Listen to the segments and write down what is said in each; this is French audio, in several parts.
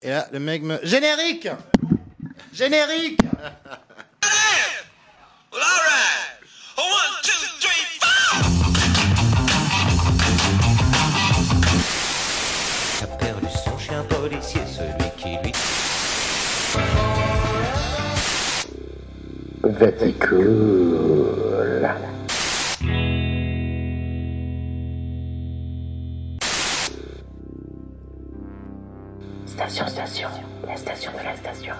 Et là, le mec me. Générique Générique Well, all right. One, two, three, four. a perdu son chien policier, celui qui lui. La station de la station.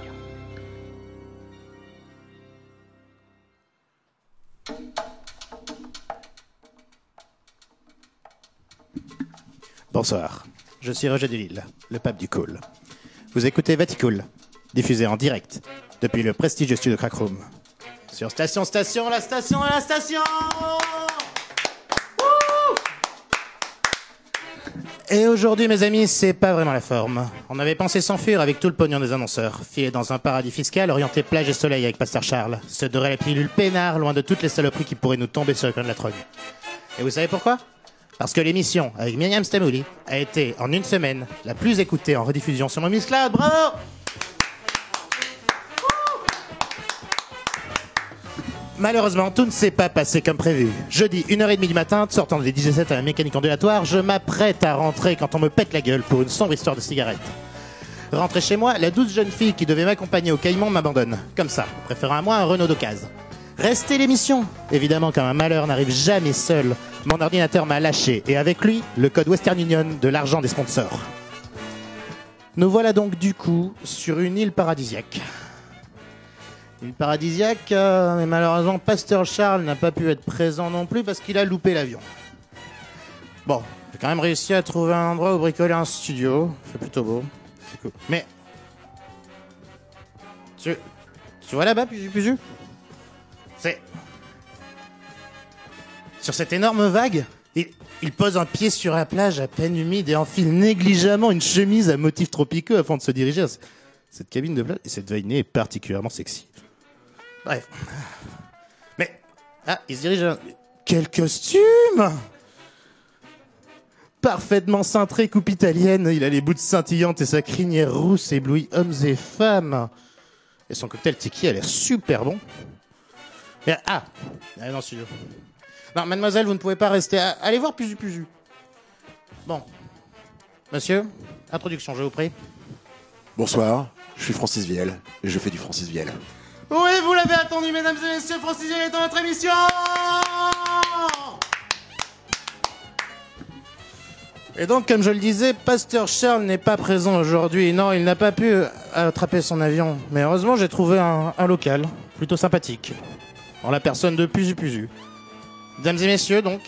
Bonsoir, je suis Roger Delille, le pape du cool. Vous écoutez Vaticool, diffusé en direct depuis le prestigieux studio Crackroom. Sur Station Station, la station la station Et aujourd'hui, mes amis, c'est pas vraiment la forme. On avait pensé s'enfuir avec tout le pognon des annonceurs, filer dans un paradis fiscal orienté plage et soleil avec Pasteur Charles, se dorer la pilule peinard loin de toutes les saloperies qui pourraient nous tomber sur le coin de la trogne. Et vous savez pourquoi? Parce que l'émission avec Myriam Stamouli a été en une semaine la plus écoutée en rediffusion sur mon Miss. Bravo Malheureusement, tout ne s'est pas passé comme prévu. Jeudi, 1h30 du matin, sortant des DJ 7 à la mécanique ondulatoire, je m'apprête à rentrer quand on me pète la gueule pour une sombre histoire de cigarette. Rentré chez moi, la douce jeune fille qui devait m'accompagner au Caïman m'abandonne. Comme ça, préférant à moi un Renault d'occasion. Restez l'émission Évidemment, quand un malheur n'arrive jamais seul, mon ordinateur m'a lâché et avec lui, le code Western Union de l'argent des sponsors. Nous voilà donc du coup sur une île paradisiaque. Île paradisiaque, mais malheureusement, Pasteur Charles n'a pas pu être présent non plus parce qu'il a loupé l'avion. Bon, j'ai quand même réussi à trouver un endroit où bricoler un studio. C'est plutôt beau. Mais. Tu, vois là-bas, Puzu Puzu? C'est. Sur cette énorme vague, il, pose un pied sur la plage à peine humide et enfile négligemment une chemise à motifs tropicaux afin de se diriger à cette cabine de plage. Et cette vainée est particulièrement sexy. Bref. Mais. Ah, il se dirige à... Quel costume Parfaitement cintré coupe italienne, il a les bouts scintillantes et sa crinière rousse éblouit hommes et femmes. Et son cocktail tiki a l'air super bon. Mais, ah, allez dans le studio. Non, mademoiselle, vous ne pouvez pas rester. Ah, Allez voir Puzu Puzu. Bon. Monsieur, introduction, je vous prie. Bonsoir, je suis Francis Vielle et je fais du Francis Vielle. Oui, vous l'avez attendu, mesdames et messieurs, Francis est dans notre émission Et donc, comme je le disais, Pasteur Charles n'est pas présent aujourd'hui. Non, il n'a pas pu attraper son avion. Mais heureusement, j'ai trouvé un, un local, plutôt sympathique. En la personne de Puzu Puzu. Mesdames et messieurs, donc,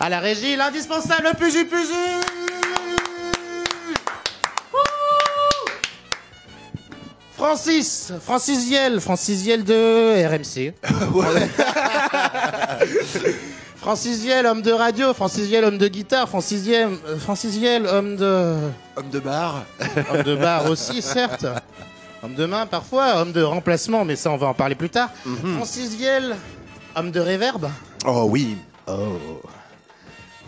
à la régie, l'indispensable Puzu Puzu Francis, Francis Vielle, Francis Vielle de RMC. Francis Vielle, homme de radio, Francis Vielle, homme de guitare, Francis Vielle, euh, Francis homme de, Homme de bar homme de bar aussi, certes. Homme de main parfois, homme de remplacement, mais ça on va en parler plus tard. Francis Vielle, homme de réverb. Oh oui Oh.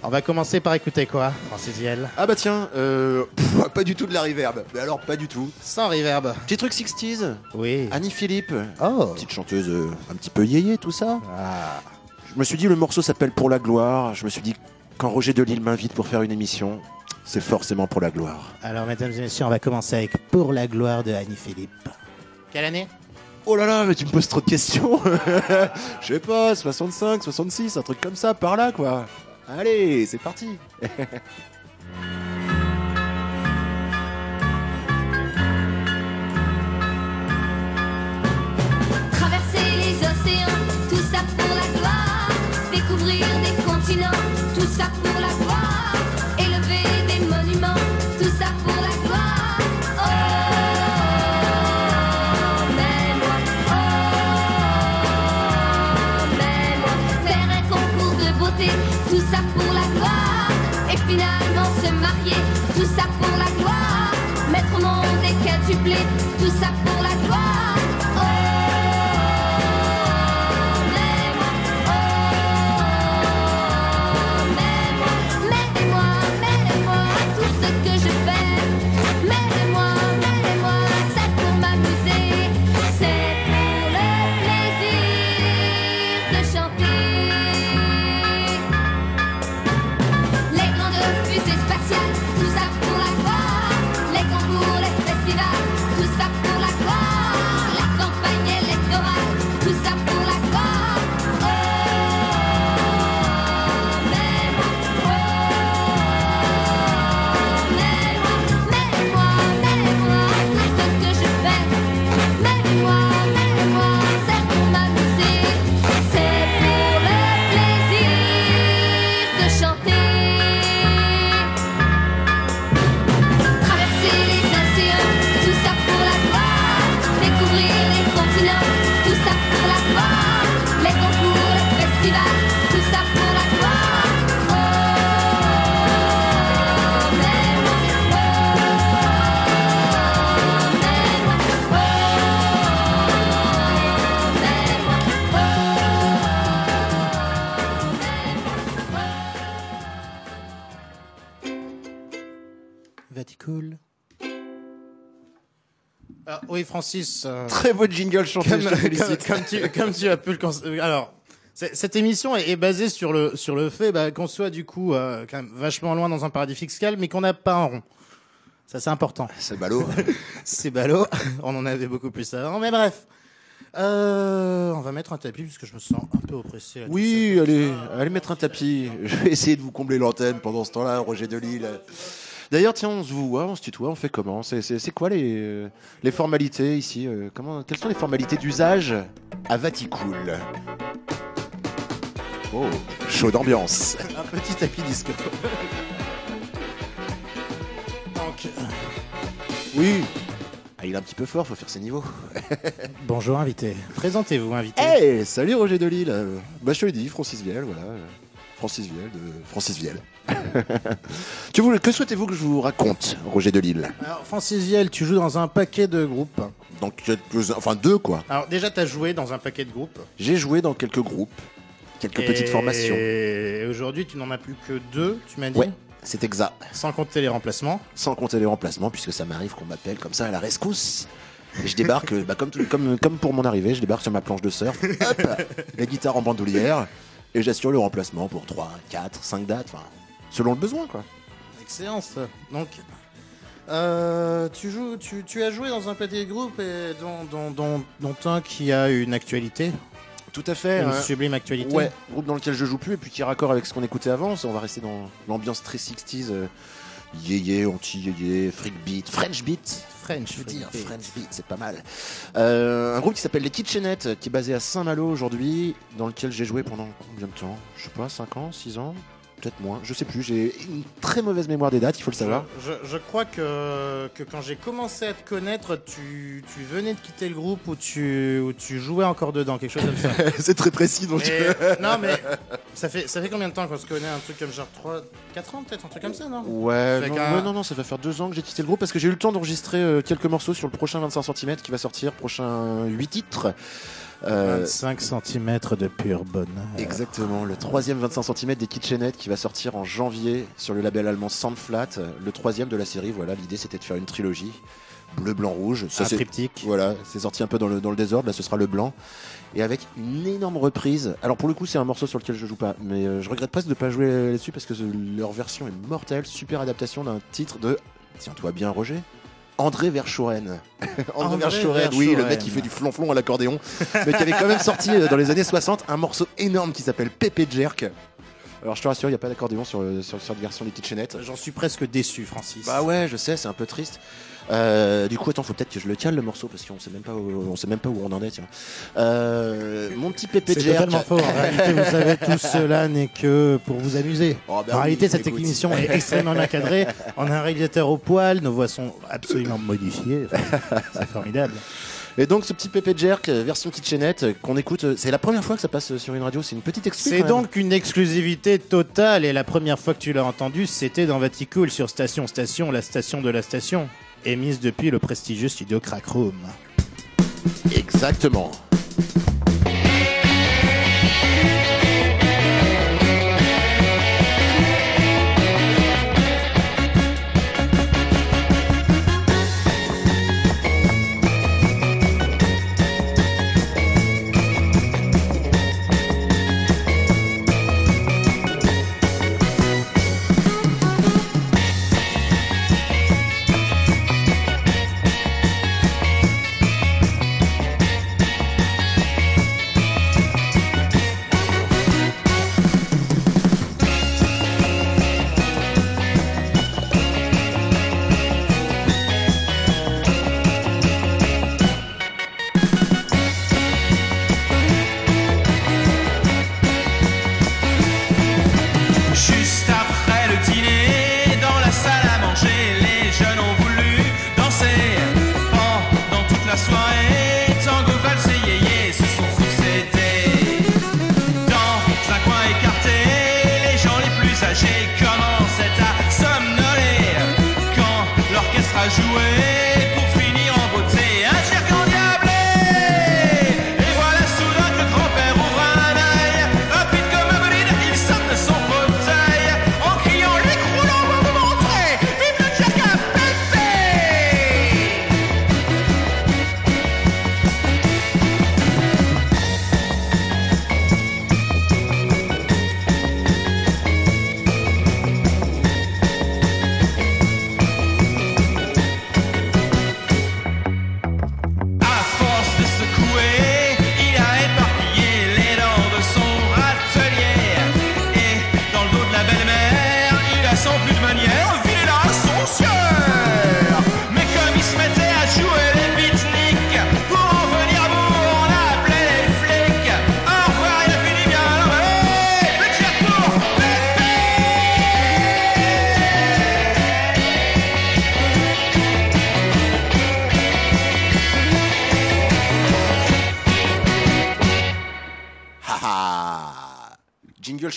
On va commencer par écouter quoi, Francis Vielle? Ah bah tiens, euh, pff, pas du tout de la reverb. Mais alors pas du tout. Sans reverb. Petit truc 60s, Oui. Annie Philippe, Oh. petite chanteuse euh, un petit peu yéyé tout ça. Ah. Je me suis dit le morceau s'appelle Pour la gloire. Je me suis dit quand Roger Delille m'invite pour faire une émission, c'est forcément pour la gloire. Alors, mesdames et messieurs, on va commencer avec Pour la gloire de Annie Philippe. Quelle année? Oh là là, mais tu me poses trop de questions. Je sais pas, 65, 66, un truc comme ça, par là quoi. Allez, c'est parti. Traverser les océans, tout ça pour la gloire. Découvrir des continents, tout ça pour la gloire. Quintuplés, tout ça pour la gloire. Alors, oui, Francis. euh, Très beau jingle chanté, comme, je te comme- félicite. comme tu, comme tu as pu le euh, Alors, cette émission est, est basée sur le, sur le fait bah, qu'on soit du coup euh, quand même vachement loin dans un paradis fiscal, mais qu'on n'a pas un rond. Ça, c'est important. C'est ballot. C'est ballot. On en avait beaucoup plus avant, mais bref. Euh, on va mettre un tapis puisque je me sens un peu oppressé. là, Oui, allez, allez mettre un tapis. Je vais essayer de vous combler l'antenne pendant ce temps-là, Roger Delille. D'ailleurs, tiens, on se voit, on se tutoie, on fait comment C'est- quoi les, euh, les formalités ici euh, comment, Quelles sont les formalités d'usage à Vaticool Oh, chaud d'ambiance. Un petit tapis disco. Donc, Oui. Ah, il est un petit peu fort, faut faire ses niveaux. bonjour invité. Présentez-vous invité. Hey, salut Roger Delille. Bah, je te l'ai dit, Francis Viel, voilà. Francis Viel de Francis Viel. que vous- que souhaitez-vous que je vous raconte, Roger Delille Alors, Francis Viel, tu joues dans un paquet de groupes. Donc, quelques- enfin deux quoi. Alors, déjà, tu as joué dans un paquet de groupes. J'ai joué dans quelques groupes, quelques petites Et formations. aujourd'hui, tu n'en as plus que deux, tu m'as dit Ouais, c'est exact. Sans compter les remplacements. Sans compter les remplacements, puisque ça m'arrive qu'on m'appelle comme ça à la rescousse. Et je débarque, bah, comme, tout- comme, comme pour mon arrivée, je débarque sur ma planche de surf, hop, la guitare en bandoulière, et j'assure le remplacement pour 3, 4, 5 dates, enfin, selon le besoin, quoi. Excellent, ça. Donc, euh, tu, joues, tu, tu as joué dans un paquet de groupes et dont, dont, dont, dont un qui a une actualité, Tout à fait. une hein. sublime actualité. Ouais, groupe dans lequel je joue plus et puis qui est raccord avec ce qu'on écoutait avant. On va rester dans l'ambiance très 60s. Euh, yéyé, anti-yéyé, freak beat, French beat. French. Je veux dire, French. French beat, c'est pas mal. Euh, un groupe qui s'appelle les Kitchenettes, qui est basé à Saint-Malo aujourd'hui, dans lequel j'ai joué pendant combien de temps? Je sais pas, 5 ans, 6 ans? Peut-être moins, je sais plus. J'ai une très mauvaise mémoire des dates, il faut le savoir. Je, je crois que, que quand j'ai commencé à te connaître, tu, tu venais de quitter le groupe ou tu, tu jouais encore dedans, quelque chose comme ça. c'est très précis donc. Mais- non, mais ça fait, ça fait combien de temps qu'on se connaît Un truc comme genre 3, 4 ans peut-être Un truc comme ça, non? Ouais, non, ouais, non, non, ça va faire deux ans que j'ai quitté le groupe parce que j'ai eu le temps d'enregistrer euh, quelques morceaux sur le prochain 25 cm qui va sortir, prochain 8 titres. Euh, 25 cm de pur bonheur. Exactement, le troisième 25 cm des Kitchenettes qui va sortir en janvier sur le label allemand Sandflat, le troisième de la série. Voilà, l'idée c'était de faire une trilogie bleu, blanc, rouge. Ça, c'est-. Voilà, c'est sorti un peu dans le, dans le désordre. Là, ce sera le blanc. Et avec une énorme reprise. Alors, pour le coup, c'est un morceau sur lequel je joue pas. Mais euh, je regrette presque de pas jouer là-dessus parce que leur version est mortelle. Super adaptation d'un titre de. Tiens-toi bien, Roger. André Verschoren. André, Verschoren, oui, le mec qui fait du flonflon à l'accordéon. mais qui avait quand même sorti euh, dans les années 60 un morceau énorme qui s'appelle Pépé Jerk. Alors, je te rassure, il n'y a pas d'accordéon sur, sur, sur cette version des Kitchenettes. J'en suis presque déçu, Francis. Bah ouais, je sais, c'est un peu triste. Euh, du coup, attends, faut peut-être que je le cale le morceau parce qu'on sait même pas où, on sait même pas où on en est. Tiens. Euh, mon petit pépé C'est Jerk. totalement faux. En réalité, vous savez, tout cela n'est que pour vous amuser. Oh, bah en oui, réalité, cette écoute. émission est extrêmement encadrée. On a un réalisateur au poil, nos voix sont absolument modifiées. Enfin, c'est formidable. Et donc, ce petit pépé Jerk, version kitchenette, euh, qu'on écoute, c'est la première fois que ça passe sur une radio. C'est une petite excuse. C'est donc une exclusivité totale et la première fois que tu l'as entendu, c'était dans Vaticool sur Station Station, la station de la station, émise depuis le prestigieux studio Crack Room. Exactement.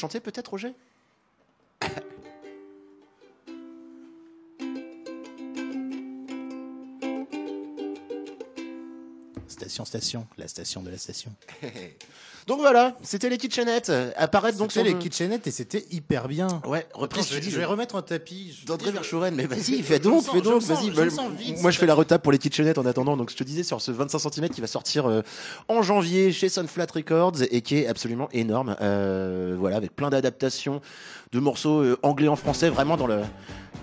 Chanté peut-être, Roger? Station, station, la station de la station. Donc voilà, c'était les kitchenettes. Apparaître donc C'était les le- kitchenettes et c'était hyper bien. Ouais, reprise, Attends, je, dis, je vais remettre un tapis. Je- D'André je- Verschuren, mais vas-y, je- fais je donc, fais je donc, vas-y. je Moi, je fais la retable pour les kitchenettes en attendant. Donc, je te disais sur ce 25 cm qui va sortir euh, en janvier chez Sunflat Records et qui est absolument énorme. Euh, voilà, avec plein d'adaptations de morceaux euh, anglais en français, vraiment dans le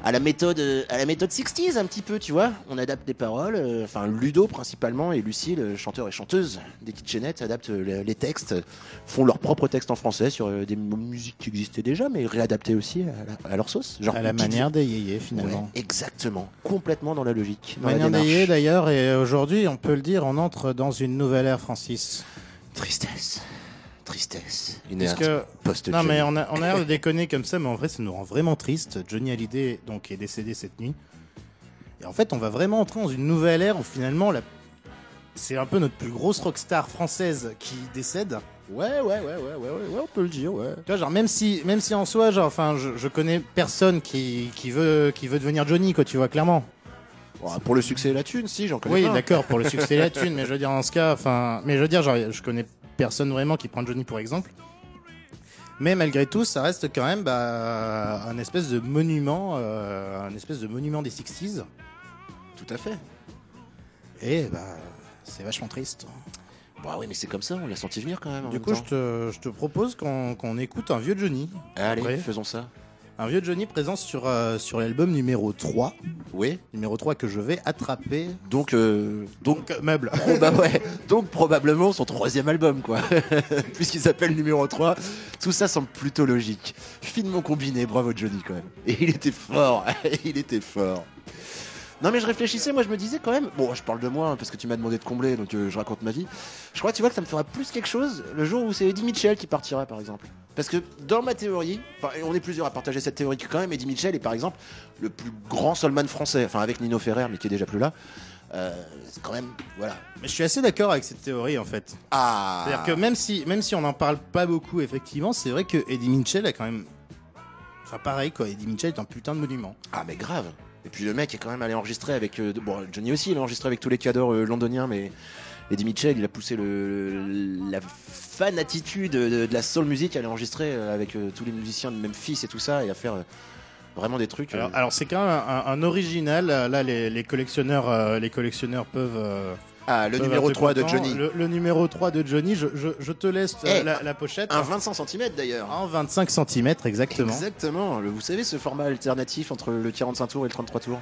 à la méthode euh, à la méthode 60s un petit peu, tu vois. On adapte des paroles, enfin Ludo principalement et Lucille, chanteur et chanteuse des kitchenettes, adaptent les, les textes, font leurs propres textes en français sur euh, des musiques qui existaient déjà, mais réadaptées aussi à, la- à leur sauce. Genre À la manière des yéyés, finalement. Ouais, exactement, complètement dans la logique. Dans la Manière des yéyés, d'ailleurs, et aujourd'hui, on peut le dire, on entre dans une nouvelle ère, Francis. Tristesse, tristesse, une Parce que post Non, mais on a, on a l'air de déconner comme ça, mais en vrai, ça nous rend vraiment triste. Johnny Hallyday, donc, est décédé cette nuit. Et en fait, on va vraiment entrer dans une nouvelle ère où finalement, la... c'est un peu notre plus grosse rockstar française qui décède. Ouais, ouais, ouais, ouais, ouais, ouais, ouais, on peut le dire, ouais. Tu vois, genre, même si, même si en soi, genre, enfin, je, je connais personne qui, qui, veut, qui veut devenir Johnny, quoi, tu vois, clairement. Bon, pour le succès et la thune, si, j'en connais Oui, d'accord, pour le succès et la thune, mais je veux dire, dans ce cas, enfin, mais je veux dire, genre, je connais personne vraiment qui prend Johnny pour exemple. Mais malgré tout, ça reste quand même bah, un espèce de monument, euh, un espèce de monument des 60s. Tout à fait. Et bah, c'est vachement triste. Bah oui, mais c'est comme ça, on l'a senti venir quand même. Du coup, je te, je te propose qu'on qu'on écoute un vieux Johnny. Allez, faisons ça. Un vieux Johnny présent sur, euh, sur l'album numéro 3. Oui. Numéro 3 que je vais attraper. Donc, euh, donc, Donc, euh, meuble. bah ouais. donc probablement son troisième album, quoi. Puisqu'il s'appelle numéro 3. Tout ça semble plutôt logique. Finement combiné, bravo Johnny quand même. Et il était fort, il était fort. Non mais je réfléchissais, moi je me disais quand même, bon je parle de moi hein, parce que tu m'as demandé de combler donc euh, je raconte ma vie. Je crois tu vois que ça me fera plus quelque chose le jour où c'est Eddie Mitchell qui partira par exemple. Parce que dans ma théorie, et on est plusieurs à partager cette théorie quand même, Eddie Mitchell est par exemple le plus grand soulman français, enfin avec Nino Ferrer mais qui est déjà plus là. Euh, c'est quand même, voilà. Mais je suis assez d'accord avec cette théorie en fait. Ah C'est-à-dire que même si, même si on n'en parle pas beaucoup, effectivement, c'est vrai que Eddie Mitchell a quand même. Enfin, pareil quoi, Eddie Mitchell est un putain de monument. Ah mais grave. Et puis le mec est quand même allé enregistrer avec euh, bon Johnny aussi, il a enregistré avec tous les cadors euh, londoniens, mais Eddie Mitchell, il a poussé le, la fan attitude de, de la soul music, à aller enregistrer euh, avec euh, tous les musiciens de Memphis et tout ça, et à faire vraiment des trucs. Alors, alors, c'est quand même un, un original. Là, les, les collectionneurs, les collectionneurs peuvent. Ah le numéro être 3 de. Johnny, Le, le numéro 3 de Johnny, je, je- je te laisse euh, Eh, la, la pochette. un 25 cm d'ailleurs. En 25 cm, exactement. Exactement. Le- vous savez ce format alternatif entre le 45 tours et le 33 tours?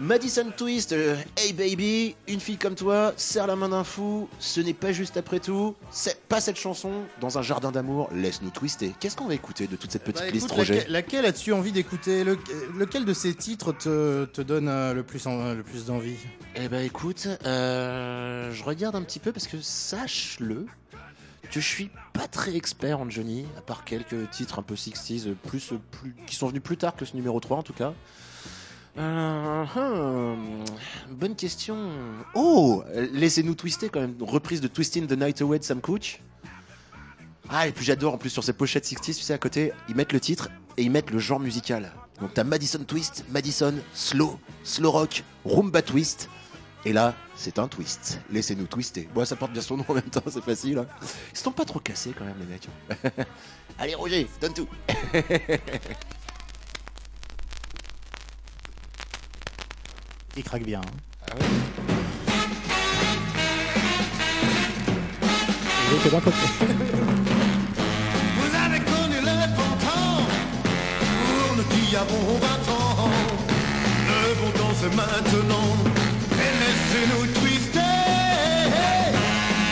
Madison Twist, euh, Hey baby, une fille comme toi, serre la main d'un fou, ce n'est pas juste après tout, c'est pas cette chanson, dans un jardin d'amour, laisse-nous twister. Qu'est-ce qu'on va écouter de toute cette petite Bah, liste, Roger laquelle, laquelle as-tu envie d'écouter Le- Lequel de ces titres te, te donne euh, le plus, en- le plus d'envie Eh ben écoute, euh, je regarde un petit peu parce que sache-le que je suis pas très expert en Johnny, à part quelques titres un peu 60s, euh, plus, euh, plus, qui sont venus plus tard que ce numéro 3 en tout cas. Hum, bonne question. Oh, laissez-nous twister quand même. Reprise de Twisting the Night Away de Sam Cooke. Ah, et puis j'adore en plus sur ces pochettes 60s, tu sais, à côté, ils mettent le titre et ils mettent le genre musical. Donc t'as Madison Twist, Madison, Slow, Slow Rock, Roomba Twist. Et là, c'est un twist. Laissez-nous twister. Bon, ça porte bien son nom en même temps, c'est facile. hein. Ils sont pas trop cassés quand même, les mecs. Allez, Roger, donne tout. Il craque bien. hein. Il d'un côté. Vous avez connu le bon temps Pour nous qui avons 20 ans Le bon temps c'est maintenant. Et laissez-nous twister.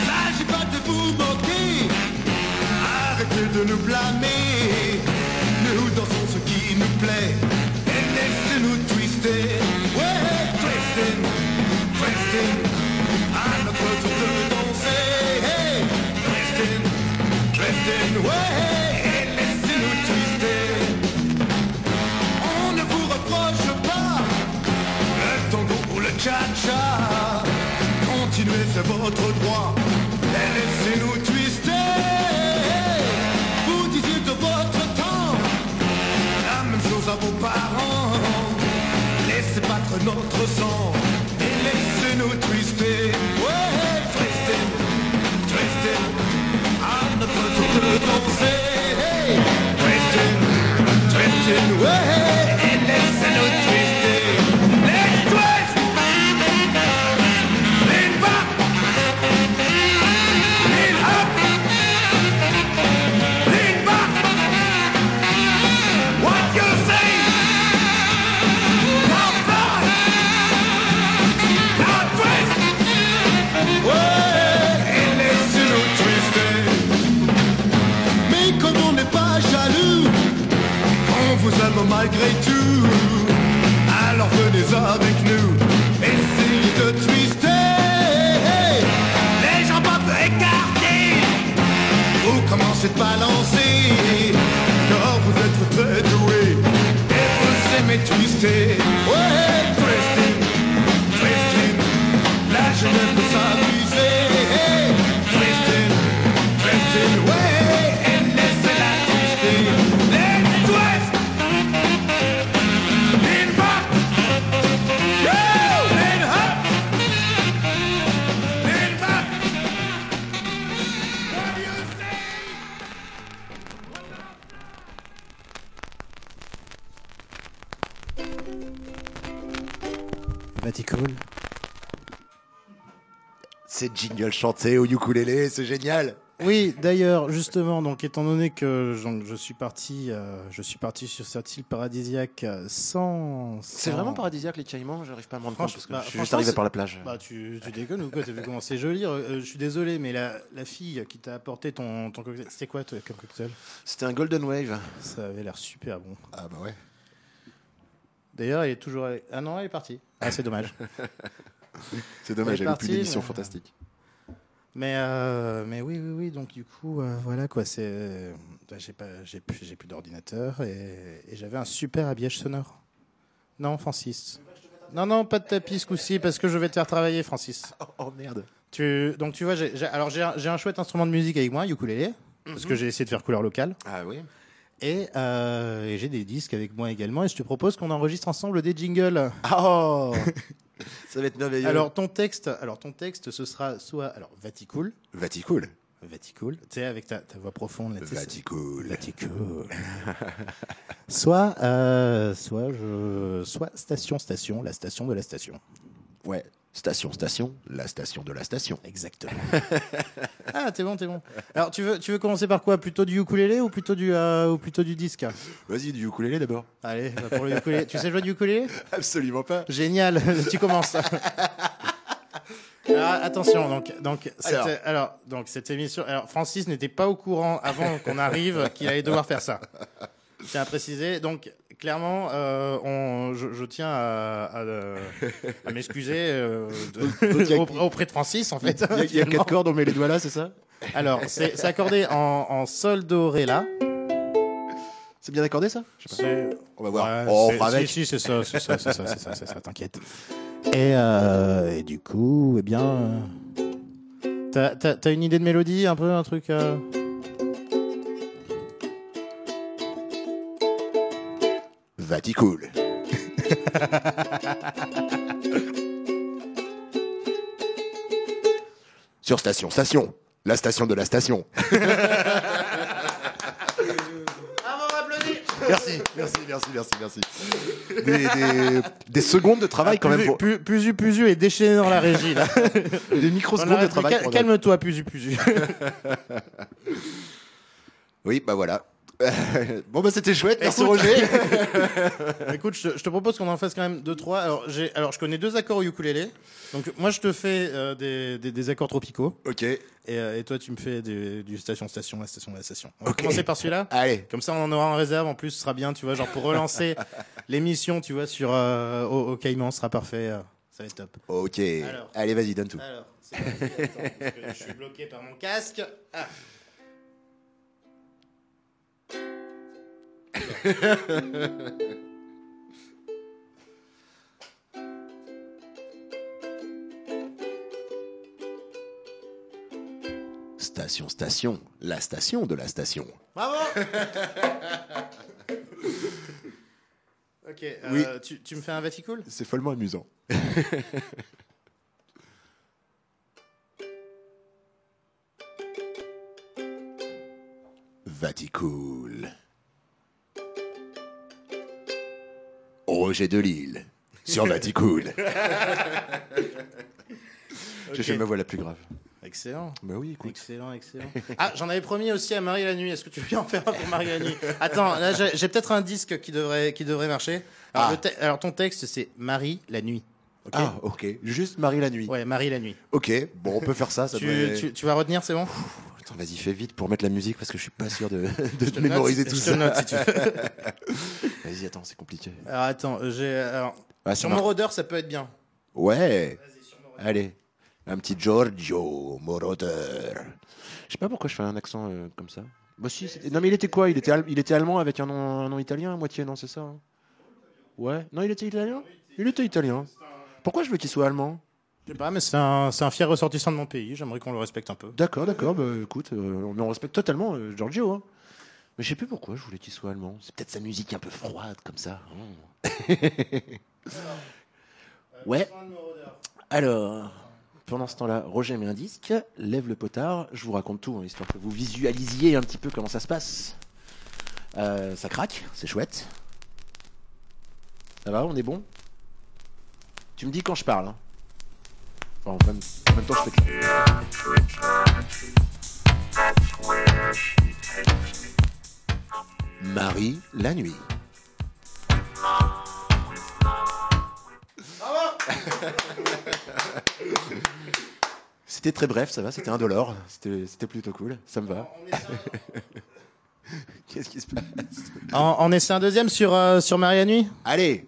S'agit pas de vous moquer. Arrêtez de nous blâmer. Nous dansons ce qui nous plaît. Et laissez-nous twister a notre toute danser. Christine, Christine, ouais, laissez-nous twister. On ne vous reproche pas. Le tango ou le tchat Continuez c'est votre droit. Et laissez-nous twister. Vous disiez de votre temps. La même chose à vos parents. Laissez battre notre sang. Tour de você. Chanté au ukulélé, c'est génial. Oui, d'ailleurs, justement, donc étant donné que je, je suis parti, euh, je suis parti sur cette île paradisiaque euh, sans. C'est vraiment paradisiaque les Caïmans, j'arrive pas à me rendre compte parce que bah, je suis juste arrivé par la plage. Bah tu, tu déconnes ou quoi? T'as vu comment c'est joli? Euh, Je suis désolé, mais la, la fille qui t'a apporté ton, ton cocktail, c'était quoi toi, comme cocktail? C'était un Golden Wave. Ça avait l'air super bon. Ah bah ouais. D'ailleurs, elle est toujours. Ah non, elle est partie. Ah, c'est dommage. C'est dommage, Elle est elle plus partie, d'émission mais- fantastique. Mais, euh, mais oui, oui, oui. Donc, du coup, euh, voilà quoi. C'est, bah, j'ai pas, j'ai plus, j'ai plus d'ordinateur et, et j'avais un super habillage sonore. Non, Francis. Non, non, pas de tapis ce coup-ci parce que je vais te faire travailler, Francis. Oh, oh, merde. Tu, donc, tu vois, j'ai, j'ai- alors j'ai un, j'ai un chouette instrument de musique avec moi, ukulélé, parce que j'ai essayé de faire couleur locale. Ah oui. Et, euh, et j'ai des disques avec moi également. Et je te propose qu'on enregistre ensemble des jingles. Oh Ça va être merveilleux. Alors ton texte, alors ton texte, ce sera soit alors Vaticool, Vaticool. Vaticool, tu sais avec ta, ta voix profonde. Là, Vaticool. Vaticool. soit, euh, soit je, soit station, station, la station de la station. Ouais. Station, station, la station de la station. Exactement. ah, t'es bon, t'es bon. Alors tu veux, tu veux commencer par quoi? Plutôt du ukulélé ou plutôt du, euh, ou plutôt du disque? Vas-y, du ukulélé d'abord. Allez, bah, pour le ukulélé. tu sais jouer du ukulélé? Absolument pas. Génial, tu commences. Alors, attention, donc, donc, cette, Alors. alors. donc, cette émission. Alors, Francis n'était pas au courant avant qu'on arrive qu'il allait devoir faire ça. Tiens à préciser. Donc, clairement, euh, on, je, je tiens à, à, euh, à m'excuser euh, auprès, de Francis, en fait. Il y a, quatre cordes, on met les doigts là, c'est ça? Alors, c'est accordé en, en sol do ré là. C'est bien accordé ça? Je sais pas. C'est- On va voir. Ouais, oh, on fera avec. Si, si, c'est ça, c'est ça, c'est ça, c'est ça, c'est ça, t'inquiète. Et, euh, et du coup, eh bien. t'as une idée de mélodie, un peu, un truc Vaticool. Sur station, station. La station de la station. Merci, merci, merci, merci, merci. Des, des- des secondes de travail quand même. Pour, Puzu, Pu- Puzu, Puzu est déchaîné dans la régie, là. des microsecondes Voilà, de travail. Calme-toi, Puzu, Puzu. Oui, bah voilà. bon bah c'était chouette, merci Écoute. Roger. Écoute, je te, je te propose qu'on en fasse quand même deux, trois. Alors, j'ai, alors je connais deux accords au ukulélé. Donc, moi, je te fais euh, des, des, des accords tropicaux. ok, Et, euh, et toi, tu me fais des- du la station de la station. On va commencer par celui-là allez. Comme ça, on en aura en réserve. En plus, ce sera bien, tu vois, genre pour relancer l'émission, tu vois, sur euh, au, au Caïman, ce sera parfait. euh, ça va être top. Ok, Alors. allez vas-y, donne tout. Alors, parti. Attends, parce que je suis bloqué par mon casque. Ah. Station, station, la station de la station. Bravo Ok, euh, Oui. tu, tu me fais un Vaticool C'est follement amusant. Vaticool. Roger de Lille sur Vaticool. J'ai fait ma voix la plus grave. Excellent. Bah oui, écoute. Excellent, excellent. Ah, j'en avais promis aussi à Marie la nuit. Est-ce que tu veux en faire un pour Marie la nuit? Attends, là j'ai peut-être un disque qui devrait, qui devrait marcher. Alors, Ah. alors, ton texte c'est Marie la nuit. Ah, ok. Juste Marie la nuit. Ouais, Marie la nuit. Ok, bon, on peut faire ça. ça Tu, devrait- tu, tu vas retenir, c'est bon? Vas-y, fais vite pour mettre la musique parce que je suis pas sûr de, mémoriser note, tout ça. si. Vas-y, attends, c'est compliqué. Alors attends, euh, j'ai. Ah, sur rôdeur, ça peut être bien. Ouais. Allez, un petit Giorgio Moroder. Je sais pas pourquoi je fais un accent euh, comme ça. Bah si, non mais il était quoi? Il était, il était allemand avec un nom, un nom italien à moitié, non c'est ça hein? Ouais. Non, il était italien? Il était italien. Pourquoi je veux qu'il soit allemand? Je sais pas, mais c'est un, c'est un fier ressortissant de mon pays. J'aimerais qu'on le respecte un peu. D'accord, d'accord. Bah écoute, euh, mais on respecte totalement euh, Giorgio. Hein. Mais je sais plus pourquoi je voulais qu'il soit allemand. C'est peut-être sa musique un peu froide comme ça. Hmm. ouais. Alors, pendant ce temps-là, Roger met un disque, lève le potard. Je vous raconte tout, hein, histoire que vous visualisiez un petit peu comment ça se passe. Euh, ça craque, c'est chouette. Ça va, on est bon? Tu me dis quand je parle. hein. Enfin, en, même, en même temps, je fais que... Marie la nuit. C'était très bref, ça va, c'était indolore, c'était c'était plutôt cool, ça me va. Qu'est-ce qui se passe? On, on essaie un deuxième sur, euh, sur Marie la nuit? Allez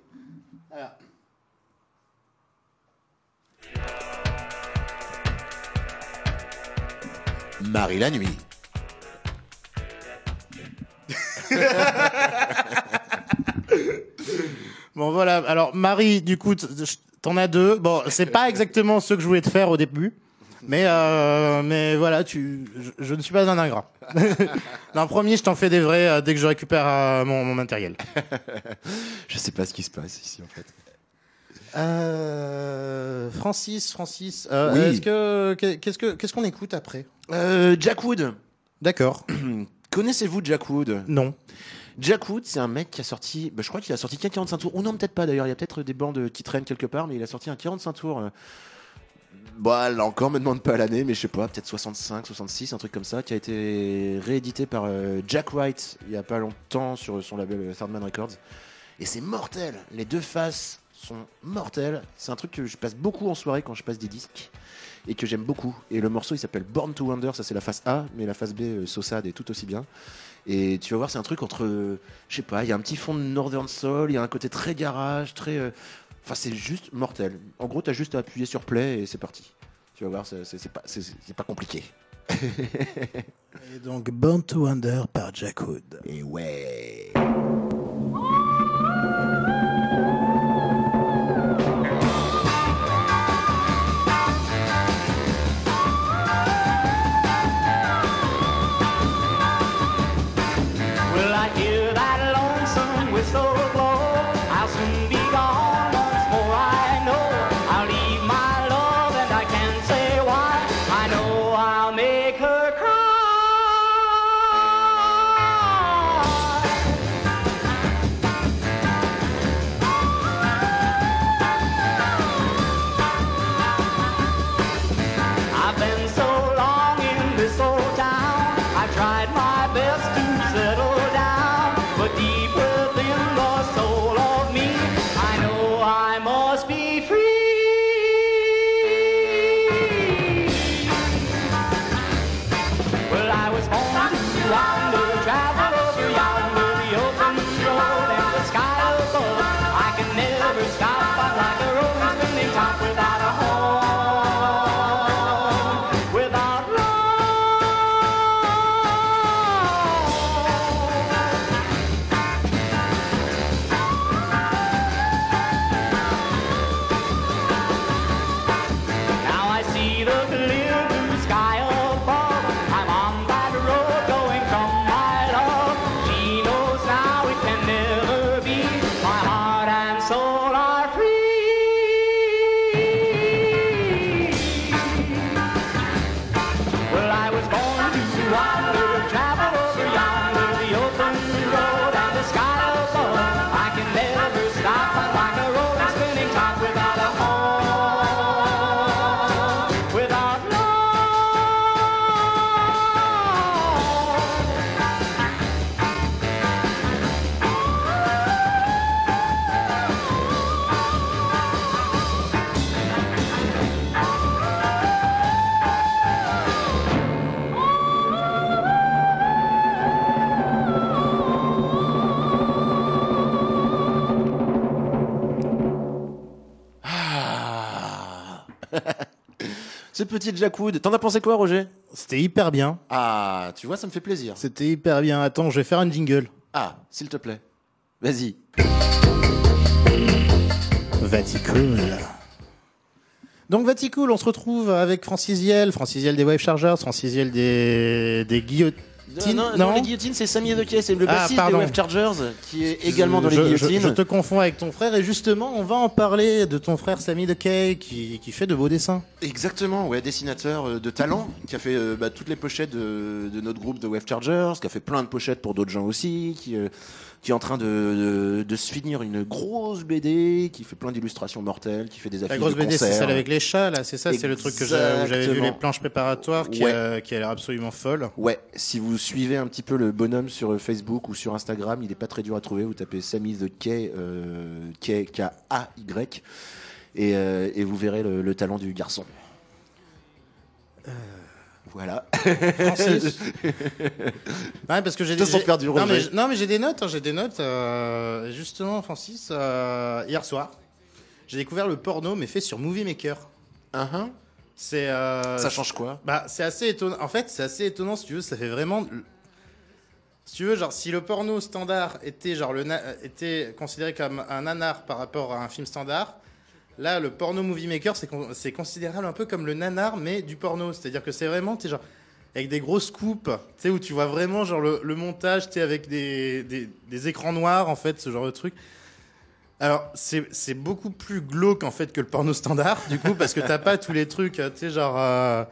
Marie la nuit. Bon voilà, alors Marie, du coup, t'en as deux. Bon, c'est pas exactement ce que je voulais te faire au début. Mais, euh, mais voilà, tu, je, je ne suis pas un ingrat. Dans le premier, je t'en fais des vrais euh, dès que je récupère euh, mon, mon matériel. Je sais pas ce qui se passe ici en fait. Euh, Francis, Francis, euh, Oui. est-ce que qu'est- qu'est-ce que qu'est-ce qu'on écoute après? Euh, Jack Wood. D'accord. Connaissez-vous Jack Wood? Non. Jack Wood, c'est un mec qui a sorti, bah, je crois qu'il a sorti qu'un 45 tours, ou non peut-être pas d'ailleurs, il y a peut-être des bandes qui traînent quelque part, mais il a sorti un 45 tours. euh, Bah là encore, me demande pas l'année, mais je sais pas, peut-être 65, 66, un truc comme ça, qui a été réédité par Jack White il y a pas longtemps sur son label euh, Third Man Records. Et c'est mortel, les deux faces sont mortelles. C'est un truc que je passe beaucoup en soirée quand je passe des disques et que j'aime beaucoup. Et le morceau il s'appelle Born to Wonder, ça c'est la face A, mais la face B, euh, est tout aussi bien. Et tu vas voir, c'est un truc entre, euh, je sais pas, il y a un petit fond de Northern Soul, il y a un côté très garage, très. euh, Enfin, c'est juste mortel. En gros, t'as juste à appuyer sur play et c'est parti. Tu vas voir, c'est pas, pas compliqué. Et donc Born to Wonder par Jack Wood. Et ouais. Jack Wood. T'en as pensé quoi, Roger? C'était hyper bien. Ah, tu vois, ça me fait plaisir. C'était hyper bien. Attends, je vais faire un jingle. Ah, s'il te plaît. Vas-y. Vaticool. Donc Vaticool, on se retrouve avec Francis Yel, Francis Yel des Wave Chargers, Francis Yel des, des non, non, les guillotines, c'est Samy Edeke, c'est le Ah, bassiste pardon. des Wave Chargers, qui est également dans les Je- je- guillotines. Je, te confonds avec ton frère et justement, on va en parler de ton frère Samy DeKay qui, qui fait de beaux dessins. Exactement, ouais, dessinateur euh, de talent, qui a fait euh, bah, toutes les pochettes de, de notre groupe de Wave Chargers, qui a fait plein de pochettes pour d'autres gens aussi, qui, euh, qui est en train de, de, de se finir une grosse BD, qui fait plein d'illustrations mortelles, qui fait des affiches La grosse de BD, c'est celle avec les chats, là, c'est ça, c'est le truc que j'avais vu les planches préparatoires qui, Ouais. a, qui a l'air absolument folle. Ouais, si vous suivez un petit peu le bonhomme sur euh, Facebook ou sur Instagram, il est pas très dur à trouver. Vous tapez Sammy the K, euh, K, K-A-Y, et, euh, et vous verrez le, le talent du garçon. Voilà. Francis Ouais, parce que j'ai j'ai- perdu, non, mais, j- non, mais j'ai des notes, hein, j'ai des notes. euh, justement, Francis, euh, hier soir, j'ai découvert le porno, mais fait sur Movie Maker. Uh-huh. C'est. euh, Ça change quoi? Bah, c'est assez étonnant. En fait, c'est assez étonnant, si tu veux, ça fait vraiment. Si tu veux, genre, si le porno standard était, genre, le était considéré comme un nanar par rapport à un film standard, là, le porno movie maker, c'est con- c'est considérable un peu comme le nanar, mais du porno. C'est-à-dire que c'est vraiment, tu genre, avec des grosses coupes, tu sais, où tu vois vraiment, genre, le, montage, tu avec des, écrans noirs, en fait, ce genre de truc. Alors, c'est beaucoup plus glauque, en fait, que le porno standard, du coup, parce que t'as pas tous les trucs, euh, tu sais, genre. euh,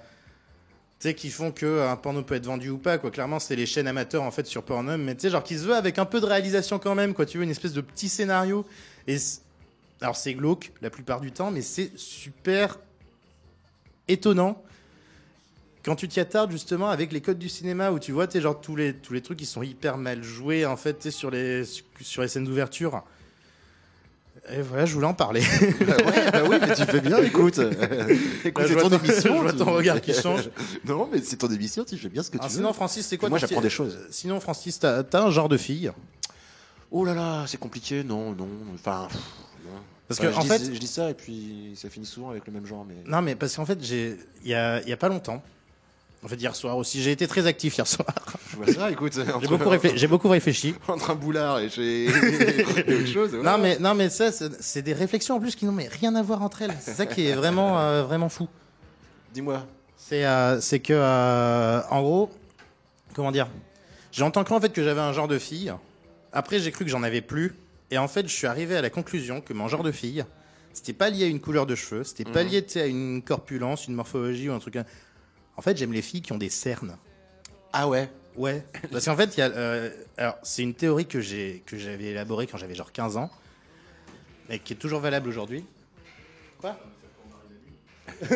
sais, qui font que un porno peut être vendu ou pas, quoi. Clairement, c'est les chaînes amateurs, en fait, sur Pornhub, mais tu sais, genre, qui se veut avec un peu de réalisation quand même, quoi. Tu veux, une espèce de petit scénario. Et alors, c'est glauque la plupart du temps, mais c'est super étonnant quand tu t'y attardes, justement, avec les codes du cinéma, où tu vois, tu genre, tous les, tous les trucs qui sont hyper mal joués, en fait, tu sur les, sur les scènes d'ouverture. Et voilà, je voulais en parler. bah, ouais, bah oui, mais tu fais bien, écoute. écoute, je c'est ton émission. je vois ton regard qui change. non, mais c'est ton émission, tu fais bien ce que Ah, tu sinon, veux. Francis, c'est quoi Moi, j'apprends des choses. Euh, Sinon, Francis, t'as t'as un genre de fille? Oh là là, c'est compliqué, non, non. Enfin, pff. Parce Enfin, que, je en dis- fait- je dis ça et puis ça finit souvent avec le même genre. Mais Non, mais parce qu'en fait, j'ai il y a, y a pas longtemps, en fait, hier soir aussi, j'ai été très actif hier soir. je vois ça, écoute. J'ai beaucoup, réfléchi- j'ai beaucoup réfléchi. entre un boulard et autre chose. voilà. Non, mais, non, mais ça, c'est des réflexions en plus qui n'ont rien à voir entre elles. C'est ça qui est vraiment, euh, vraiment fou. dis-moi. C'est euh, que, euh, en gros, comment dire? J'ai entendu en fait que j'avais un genre de fille. Après, j'ai cru que j'en avais plus. Et en fait, je suis arrivé à la conclusion que mon genre de fille, c'était pas lié à une couleur de cheveux, c'était pas lié tu sais, à une corpulence, une morphologie ou un truc. En fait, j'aime les filles qui ont des cernes. Ah ouais. Ouais. Parce qu'en fait, il y a, euh, alors c'est une théorie que j'ai que j'avais élaborée quand j'avais genre 15 ans, et qui est toujours valable aujourd'hui. Quoi?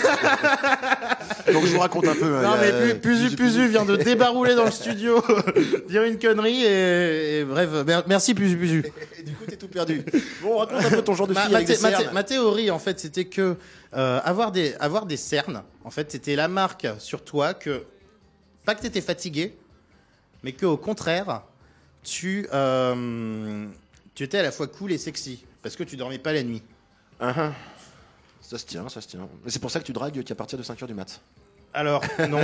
Donc je vous raconte un peu. hein, Non mais Pu- Puzu Puzu vient de débarouler dans le studio, dire une connerie et, et bref, mer- merci Puzu Puzu. Et du coup, t'es tout perdu. Bon, raconte un peu ton genre de Ma, fille ma avec thé- des ma thé- cernes. ma théorie en fait c'était que euh, avoir des avoir des cernes, en fait c'était la marque sur toi que pas que t'étais fatigué, mais que au contraire tu euh, tu étais à la fois cool et sexy parce que tu dormais pas la nuit. Ah. Ça se tient, ça se tient. Mais c'est pour ça que tu dragues qu'à partir de 5h du mat. Alors non,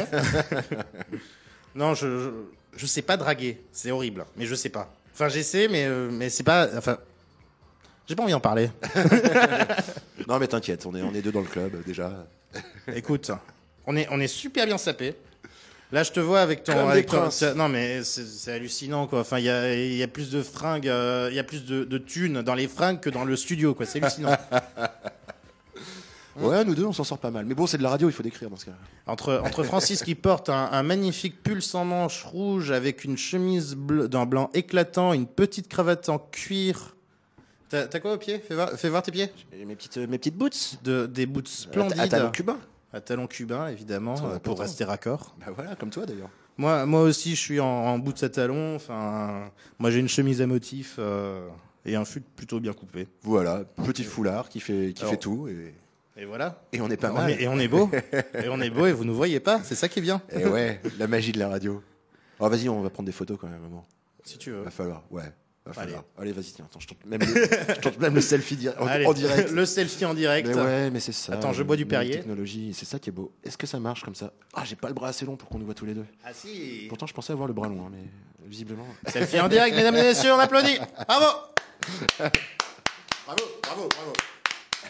non je, je je sais pas draguer, c'est horrible, mais je sais pas. Enfin j'essaie mais euh, mais c'est pas enfin j'ai pas envie d'en parler. Non, mais t'inquiète, on est, on est deux dans le club déjà. Écoute, on est, on est super bien sapé. Là, je te vois avec ton. Comme avec ton- non, mais c'est hallucinant, quoi. Enfin, il y a, y a plus de fringues, euh, il y a plus de, de thunes dans les fringues que dans le studio, quoi. C'est hallucinant. Ouais, nous deux, on s'en sort pas mal. Mais bon, c'est de la radio, il faut décrire dans ce cas. entre, entre Francis qui porte un, un magnifique pull sans manches rouge avec une chemise bleu- d'un blanc éclatant, une petite cravate en cuir. T'as t'as quoi au pied? Fais voir, fais voir tes pieds. Et mes petites, mes petites boots. De, des boots splendides. À talons cubains. À talons cubains, évidemment, euh, pour rester raccord. Bah voilà, comme toi d'ailleurs. Moi, moi aussi, je suis en, en bout de sa talon. Enfin, moi, j'ai une chemise à motif euh, et un fut plutôt bien coupé. Voilà, petit foulard qui fait, qui Alors. fait tout. Et, Et voilà. et on est pas On mal. est- et on est beau. et on est beau et vous nous voyez pas. C'est ça qui est bien. Et ouais, la magie de la radio. Alors vas-y, on va prendre des photos quand même, maman. Si tu veux. Va falloir, ouais. Enfin, Allez. là. Allez, vas-y, tiens, attends, je tente même le, je tente même le selfie di- en, Allez, en direct. Le selfie en direct. Mais ouais, mais c'est ça. Attends, je bois du Perrier. Technologie, c'est ça qui est beau. Est-ce que ça marche comme ça? Ah, j'ai pas le bras assez long pour qu'on nous voit tous les deux. Ah si. Pourtant, je pensais avoir le bras long, hein, mais visiblement. Selfie en direct, mesdames et messieurs, on applaudit. Bravo. Bravo, bravo, bravo.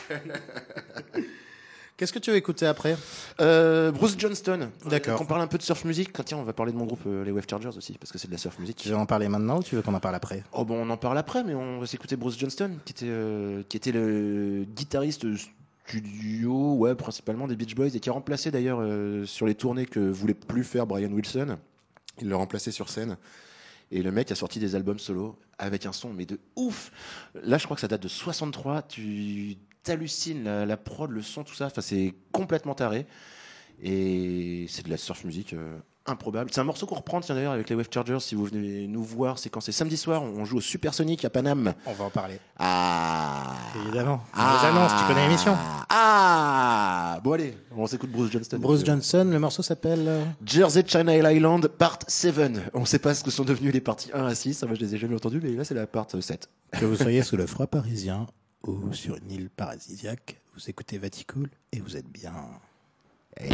Qu'est-ce que tu veux écouter après? Euh, Bruce Johnston. D'accord. Qu'on parle un peu de surf music. Tiens, on va parler de mon groupe, euh, les Wave Chargers aussi, parce que c'est de la surf music. Tu veux en parler maintenant ou tu veux qu'on en parle après? Oh bon, on en parle après, mais on va s'écouter Bruce Johnston, qui était, euh, qui était le guitariste studio, ouais, principalement des Beach Boys, et qui a remplacé d'ailleurs sur les tournées que voulait plus faire Brian Wilson. Il l'a remplacé sur scène. Et le mec a sorti des albums solo avec un son, mais de ouf. Là, je crois que ça date de 63. Tu t'hallucines, la, la prod, le son, tout ça. Enfin, c'est complètement taré. Et c'est de la surf music euh, improbable. C'est un morceau qu'on reprend, tiens d'ailleurs, avec les Wave Chargers. Si vous venez nous voir, c'est quand c'est samedi soir. On joue au Supersonic à Paname. On va en parler. Ah Évidemment. Ah Les annonces, tu connais l'émission. Ah Bon, allez, on s'écoute Bruce Johnston. Bruce Johnson, le morceau s'appelle. euh, Jersey Channel Island, part 7. On ne sait pas ce que sont devenus les parties 1 à 6. Moi, je les ai jamais entendus, mais là, c'est la part 7. Que vous soyez sous le froid parisien ou sur une île paradisiaque, vous écoutez Vaticool et vous êtes bien. Alors,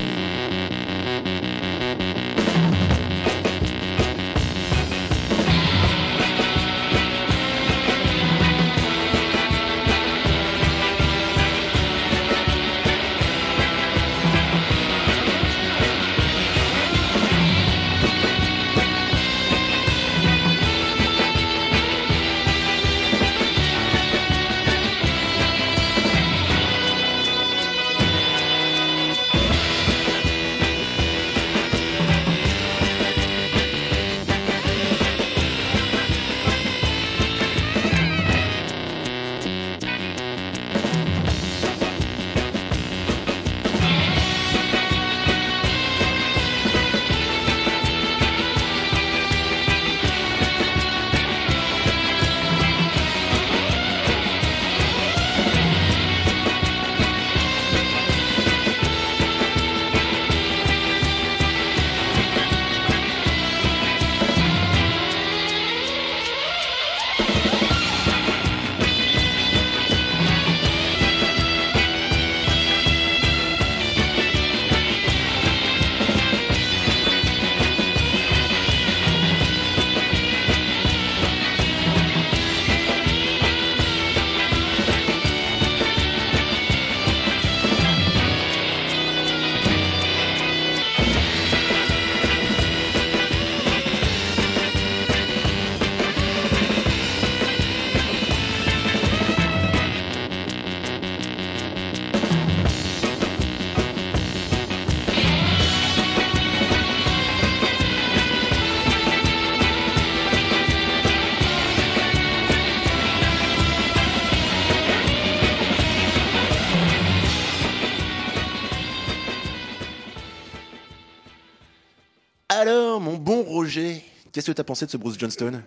qu'est-ce que t'as pensé de ce Bruce Johnston?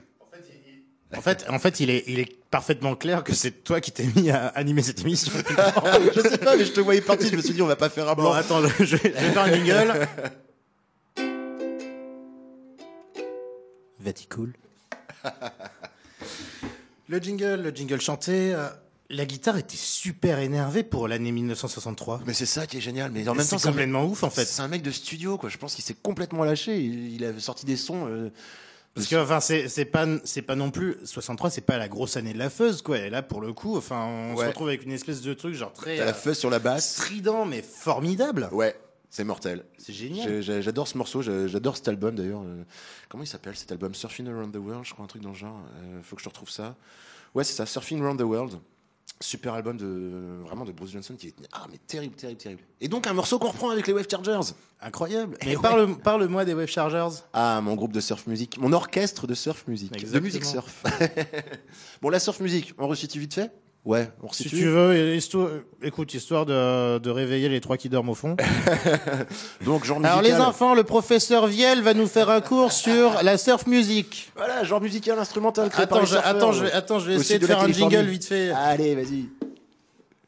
En fait, en fait il, est, il est parfaitement clair que c'est toi qui t'es mis à animer cette émission. Je sais pas, mais je te voyais parti. Je me suis dit, on va pas faire un bon, blanc. attends, je vais, je vais faire un jingle. Vaticool. Le jingle, le jingle chanté. euh, la guitare était super énervée pour l'année 1963. Mais c'est ça qui est génial. Mais en même temps, c'est mec- complètement ouf en fait. C'est un mec de studio, quoi. Je pense qu'il s'est complètement lâché. Il, il a sorti des sons. euh, Parce que enfin c'est c'est pas c'est pas non plus 63 c'est pas la grosse année de la fuzz quoi et là pour le coup enfin on se retrouve avec une espèce de truc genre très T'as la euh, fuzz sur la basse. strident mais formidable Ouais, c'est mortel. c'est génial J'adore ce morceau, j'adore cet album d'ailleurs. Euh, Comment il s'appelle cet album? Surfing Around the World, je crois, un truc dans le genre. Euh, faut que je retrouve ça. Ouais, c'est ça, Surfing Around the World. Super album de vraiment de Bruce Johnson qui est ah mais terrible, terrible, terrible. Et donc un morceau qu'on reprend avec les Wave Chargers. incroyable mais ouais. parle parle-moi des Wave Chargers Ah, mon groupe de surf music, mon orchestre de surf music, de musique surf. bon, la surf music, on resitue vite fait? Ouais, on si tu veux histoire, écoute histoire de, de réveiller les trois qui dorment au fond Donc genre alors musical. les enfants le professeur Viel va nous faire un cours sur la surf music Voilà, genre musical instrumental. créé par attends les je, attends je vais attends je vais essayer de faire un jingle vite fait Allez, vas-y.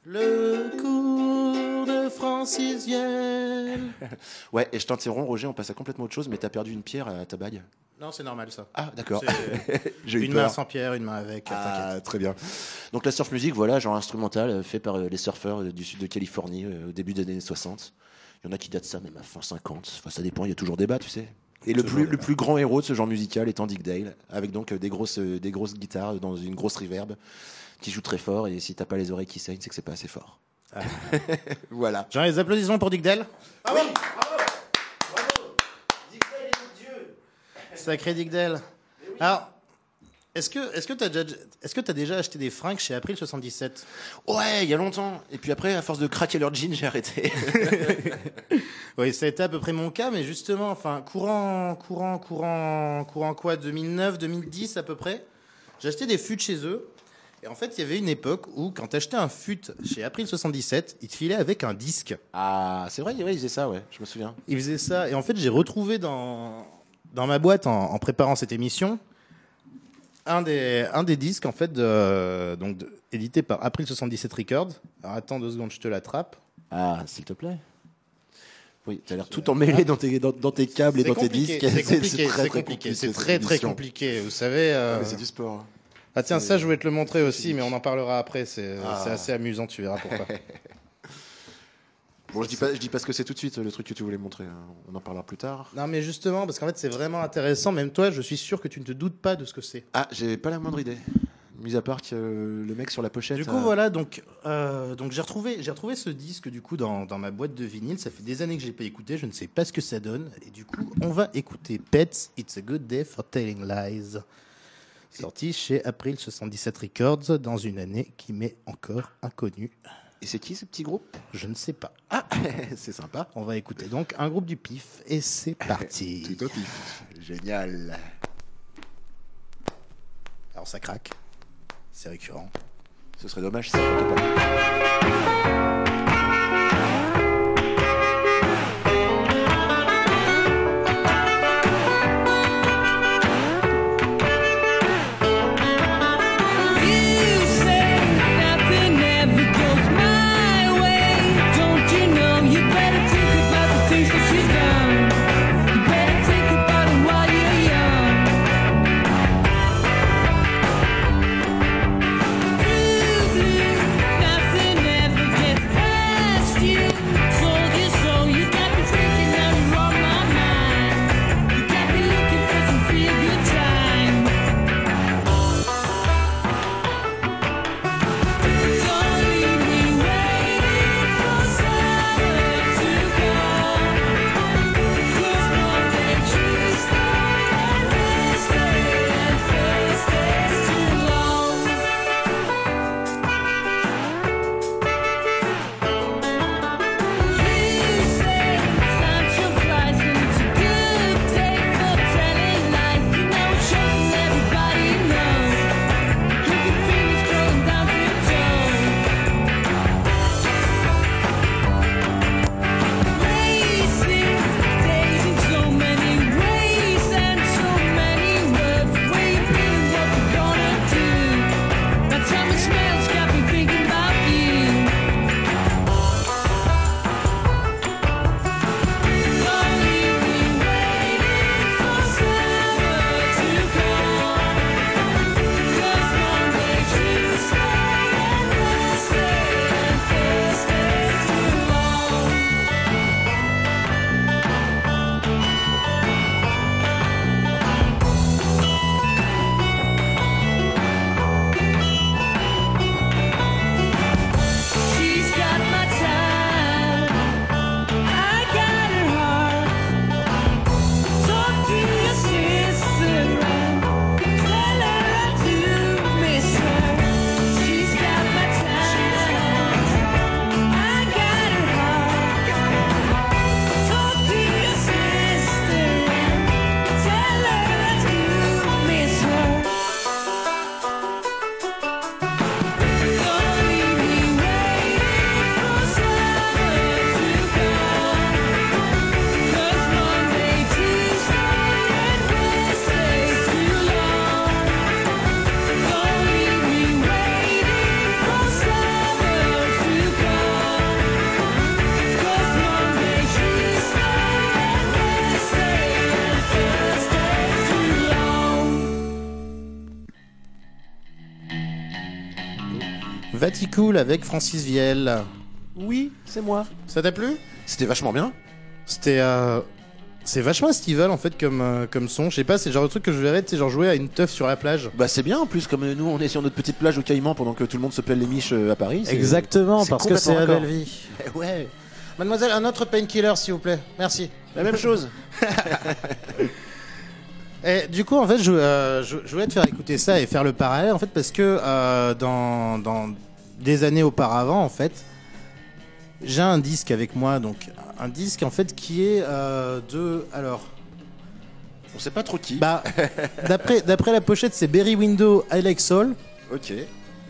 Le cours de francisienne. Ouais, et je t'interromps, Roger, on passe à complètement autre chose, mais t'as perdu une pierre à ta bague. Non, c'est normal ça. Ah, d'accord. J'ai Une peur. main sans pierre, une main avec. Ah, très bien. Donc la surf music, voilà, genre instrumental, euh, fait par euh, les surfeurs euh, du sud de Californie au début des années 60. Il y en a qui datent ça même à fin 50. Enfin, ça dépend, il y a toujours débat, tu sais. Et le plus, le plus grand héros de ce genre musical étant Dick Dale, avec donc des grosses, des grosses guitares dans une grosse reverb qui joue très fort. Et si t'as pas les oreilles qui saignent, c'est que c'est pas assez fort. Ah. voilà. Genre les applaudissements pour Dick Dale. Sacré Dick Dale. Alors, est-ce que est-ce que t'as déjà est-ce que t'as déjà acheté des fringues chez April 77 Ouais, il y a longtemps. Et puis après, à force de craquer leur jean, j'ai arrêté. Oui, ça a été à peu près mon cas, mais justement, enfin, courant, courant, courant, courant quoi, 2009, 2010 à peu près. J'ai acheté des fûts chez eux. Et en fait, il y avait une époque où, quand t'achetais un fût chez April 77, ils te filaient avec un disque. ah, c'est vrai, ouais, ils faisaient ça, ouais, je me souviens. Ils faisaient ça. Et en fait, j'ai retrouvé dans, dans ma boîte, en, en préparant cette émission, un des, un des disques, en fait, de, donc, de- édité par April 77 Records. Alors, attends deux secondes, je te l'attrape. Ah, s'il te plaît. Oui, t'as l'air tout emmêlé dans tes, dans, dans tes câbles et dans tes disques. C'est compliqué, très, c'est très compliqué, c'est très très compliqué. Vous savez. euh, Ah, mais c'est du sport. Ah tiens, ça je voulais te le montrer aussi, mais on en parlera après. C'est Ah. c'est assez amusant, tu verras pourquoi. Bon, je dis pas, je dis pas ce que c'est tout de suite, le truc que tu voulais montrer. hein. On en parlera plus tard. non, mais justement, parce qu'en fait c'est vraiment intéressant. Même toi, je suis sûr que tu ne te doutes pas de ce que c'est. Ah, j'ai pas la moindre idée. Mis à part que euh, le mec sur la pochette. Du coup, euh, voilà, donc, euh, donc j'ai retrouvé, j'ai retrouvé ce disque du coup dans, dans ma boîte de vinyle. Ça fait des années que je l'ai pas écouté, je ne sais pas ce que ça donne. Et du coup, on va écouter Pets, It's a Good Day for Telling Lies, sorti chez April 77 Records dans une année qui m'est encore inconnue. Et c'est qui ce petit groupe? Je ne sais pas. Ah, c'est sympa. On va écouter donc un groupe du pif et c'est parti. Tout au pif. Génial. Alors ça craque, c'est récurrent. Ce serait dommage si ça flottait pas. Cool avec Francis Viel. Oui, c'est moi. Ça t'a plu? C'était vachement bien. C'était. euh, C'est vachement estival en fait comme, euh, comme son. Je sais pas, c'est le genre de truc que je verrais, tu sais, genre jouer à une teuf sur la plage. Bah c'est bien en plus, comme euh, nous on est sur notre petite plage au Caïman pendant que tout le monde se pèle les miches euh, à Paris. c'est- Exactement, c'est parce que c'est la belle vie. Eh Ouais, Mademoiselle, un autre painkiller s'il vous plaît. Merci. la même chose. Et du coup, en fait, je, euh, je, je voulais te faire écouter ça et faire le parallèle, en fait, parce que euh, dans, dans des années auparavant, en fait, j'ai un disque avec moi, donc un disque en fait qui est euh, de, alors, On sait pas trop qui. bah, d'après d'après la pochette, c'est Berry Window, I Like Soul, ok.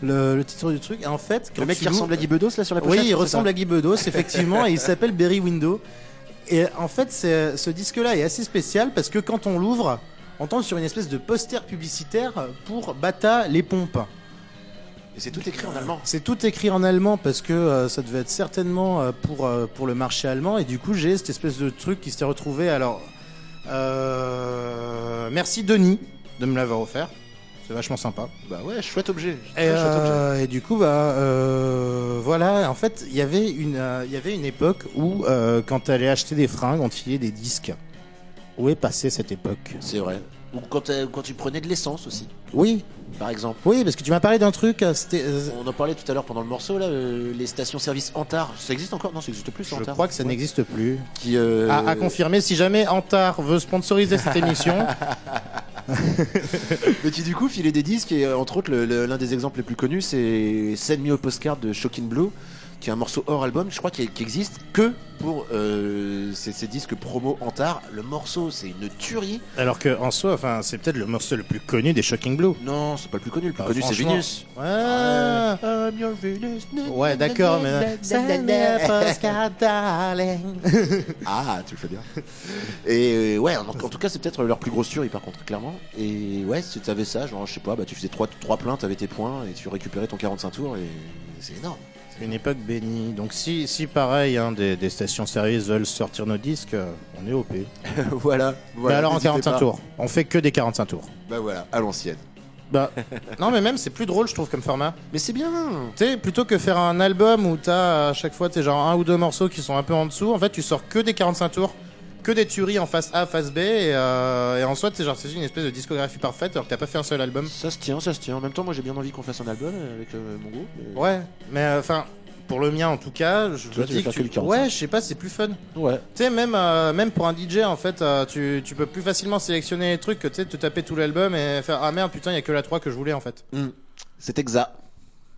le, le titre du truc. Et en fait, quand Le mec qui ressemble à Guy Bedos là sur la pochette oui, il ressemble à Guy Bedos, effectivement, et il s'appelle Berry Window. Et en fait, ce disque-là est assez spécial parce que quand on l'ouvre, on tombe sur une espèce de poster publicitaire pour Bata les pompes. Et c'est tout écrit en allemand. C'est tout écrit en allemand parce que euh, ça devait être certainement euh, pour, euh, pour le marché allemand. Et du coup, j'ai cette espèce de truc qui s'était retrouvé. Alors, merci Denis de me l'avoir offert. C'est vachement sympa. Bah ouais, chouette objet. Et, objet. du coup, bah, euh, voilà, en fait, il y avait une, euh, y avait une époque où, quand tu allais acheter des fringues, on te filait des disques. Où est passée cette époque? C'est vrai. Ou quand, euh, quand tu prenais de l'essence aussi, Oui, par exemple. oui, parce que tu m'as parlé d'un truc, euh, c'était... euh, On en parlait tout à l'heure pendant le morceau là, euh, les stations-service Antar. Ça existe encore? Non, ça existe plus. je Antar. crois que ça n'existe plus. Qui euh, À, à confirmer, si jamais Antar veut sponsoriser cette émission, Mais qui du coup filait des disques et entre autres le- le- l'un des exemples les plus connus c'est Send Me a Postcard de Shocking Blue qui est un morceau hors album je crois qui, qui existe que pour euh, ces, ces disques promo Antar le morceau c'est une tuerie alors que en soi, enfin, c'est peut-être le morceau le plus connu des Shocking Blue. non c'est pas le plus connu le plus Bah, connu c'est. Venus Ouais, I'm your Venus. ouais, d'accord, mais darling. ah tu le fais bien et euh, ouais en, en tout cas c'est peut-être leur plus grosse tuerie par contre clairement et ouais si t'avais ça genre je sais pas bah tu faisais trois, trois pleins t'avais tes points et tu récupérais ton 45 tours et c'est énorme Une époque bénie. Donc si, si pareil, hein, des, des stations-service veulent sortir nos disques, euh, on est OP. voilà, mais voilà alors en n'hésitez 45 pas. tours. On fait que des 45 tours. Bah voilà, à l'ancienne. Bah, non mais même c'est plus drôle je trouve comme format. Mais c'est bien Tu sais, plutôt que faire un album où t'as à chaque fois t'es genre un ou deux morceaux qui sont un peu en dessous, en fait tu sors que des 45 tours, que des tueries en face A, face B, et, euh, et en soi c'est genre c'est une espèce de discographie parfaite alors que t'as pas fait un seul album. Ça se tient, ça se tient. En même temps, moi j'ai bien envie qu'on fasse un album avec euh, mon groupe. mais- Ouais, mais euh, enfin, pour le mien en tout cas, je Toi, me tu dis faire que que le tu- 45. Ouais, je sais pas, c'est plus fun. Ouais. Tu sais, même, euh, même pour un DJ, en fait, euh, tu, tu peux plus facilement sélectionner les trucs que tu sais, te taper tout l'album et faire Ah merde, putain, il y a que la 3 que je voulais en fait. Hmm. C'est exact.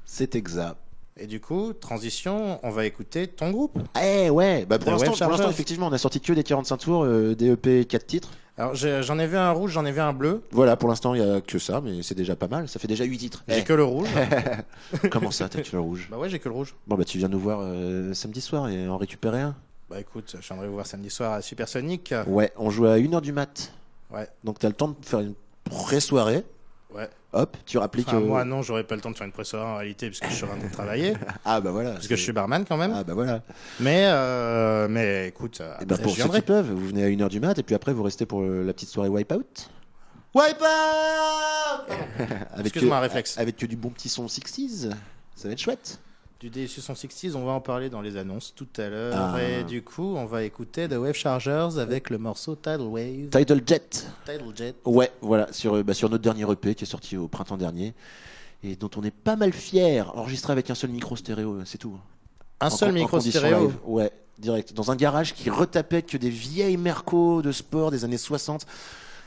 C'est exact. Et du coup, transition, on va écouter ton groupe. Eh ouais, bah pour l'instant, effectivement, on a sorti que des 45 tours, euh, des EP 4 titres. Alors, j'en ai vu un rouge, j'en ai vu un bleu. Voilà, pour l'instant, il y a que ça, mais c'est déjà pas mal. Ça fait déjà 8 titres. J'ai Eh, que le rouge. Comment ça, t'as que le rouge? Bah ouais, j'ai que le rouge. Bon bah tu viens nous voir euh, samedi soir et en récupérer un. Bah écoute, viendrai vous voir samedi soir à Supersonic. Ouais, on joue à 1h du mat. Ouais. Donc t'as le temps de faire une pré-soirée. Ouais. Hop, tu rappliques. Enfin, euh, moi, non, j'aurais pas le temps de faire une pré en réalité, parce que je suis en train de travailler. Ah bah voilà. parce que je suis barman quand même. Ah bah voilà. Mais, euh, mais écoute, Et bah après, pour je ceux qui peuvent, vous venez à 1h du mat et puis après vous restez pour euh, la petite soirée Wipeout. Wipe out Avec Excuse-moi, réflexe. Avec que du bon petit son 60s. Ça va être chouette. Du DSU 160, on va en parler dans les annonces tout à l'heure. Ah. Et du coup, on va écouter The Wave Chargers avec le morceau Tidal Wave. Tidal Jet. Tidal Jet. Ouais, voilà, sur, euh, bah, sur notre dernier EP qui est sorti au printemps dernier et dont on est pas mal fier, enregistré avec un seul micro stéréo, c'est tout. Un En seul micro stéréo. live. Ouais, direct. Dans un garage qui retapait que des vieilles Merco de sport des années 60.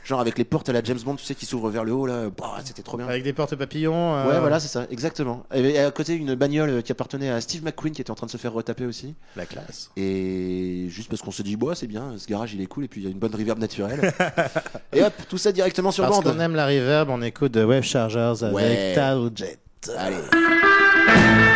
Genre avec les portes à la James Bond, tu sais, qui s'ouvrent vers le haut, là. Bah, c'était trop bien. Avec des portes papillons. euh, Ouais, voilà, c'est ça, exactement. Et à côté, une bagnole qui appartenait à Steve McQueen qui était en train de se faire retaper aussi. La classe. Et juste parce qu'on se dit, bah, c'est bien, ce garage il est cool et puis il y a une bonne reverb naturelle. et hop, tout ça directement sur Parce bande. qu'on aime la reverb, on écoute The Wave Chargers avec Ouais. Allez.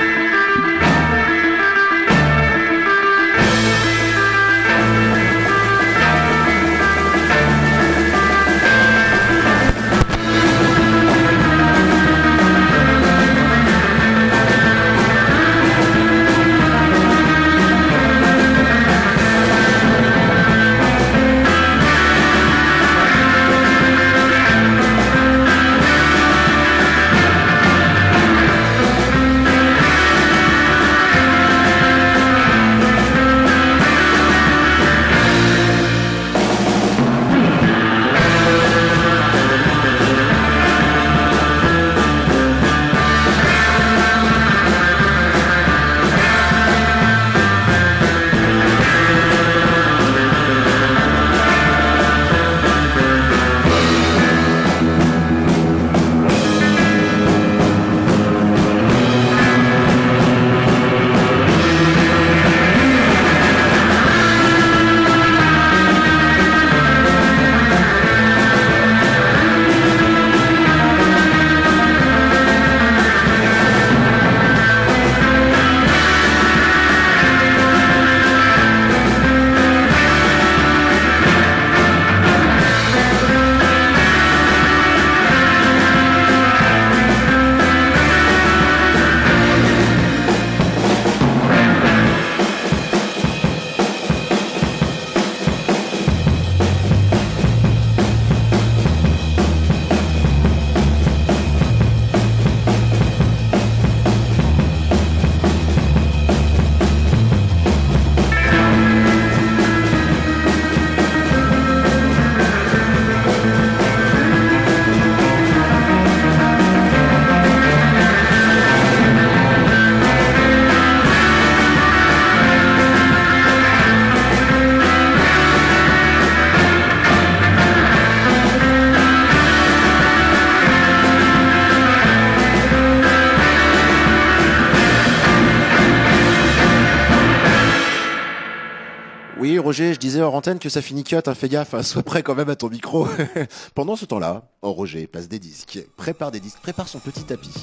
Roger, je disais hors antenne que ça finit cut, hein, fais gaffe, hein, sois prêt quand même à ton micro. Pendant ce temps-là, oh, Roger place des disques, prépare des disques, prépare son petit tapis.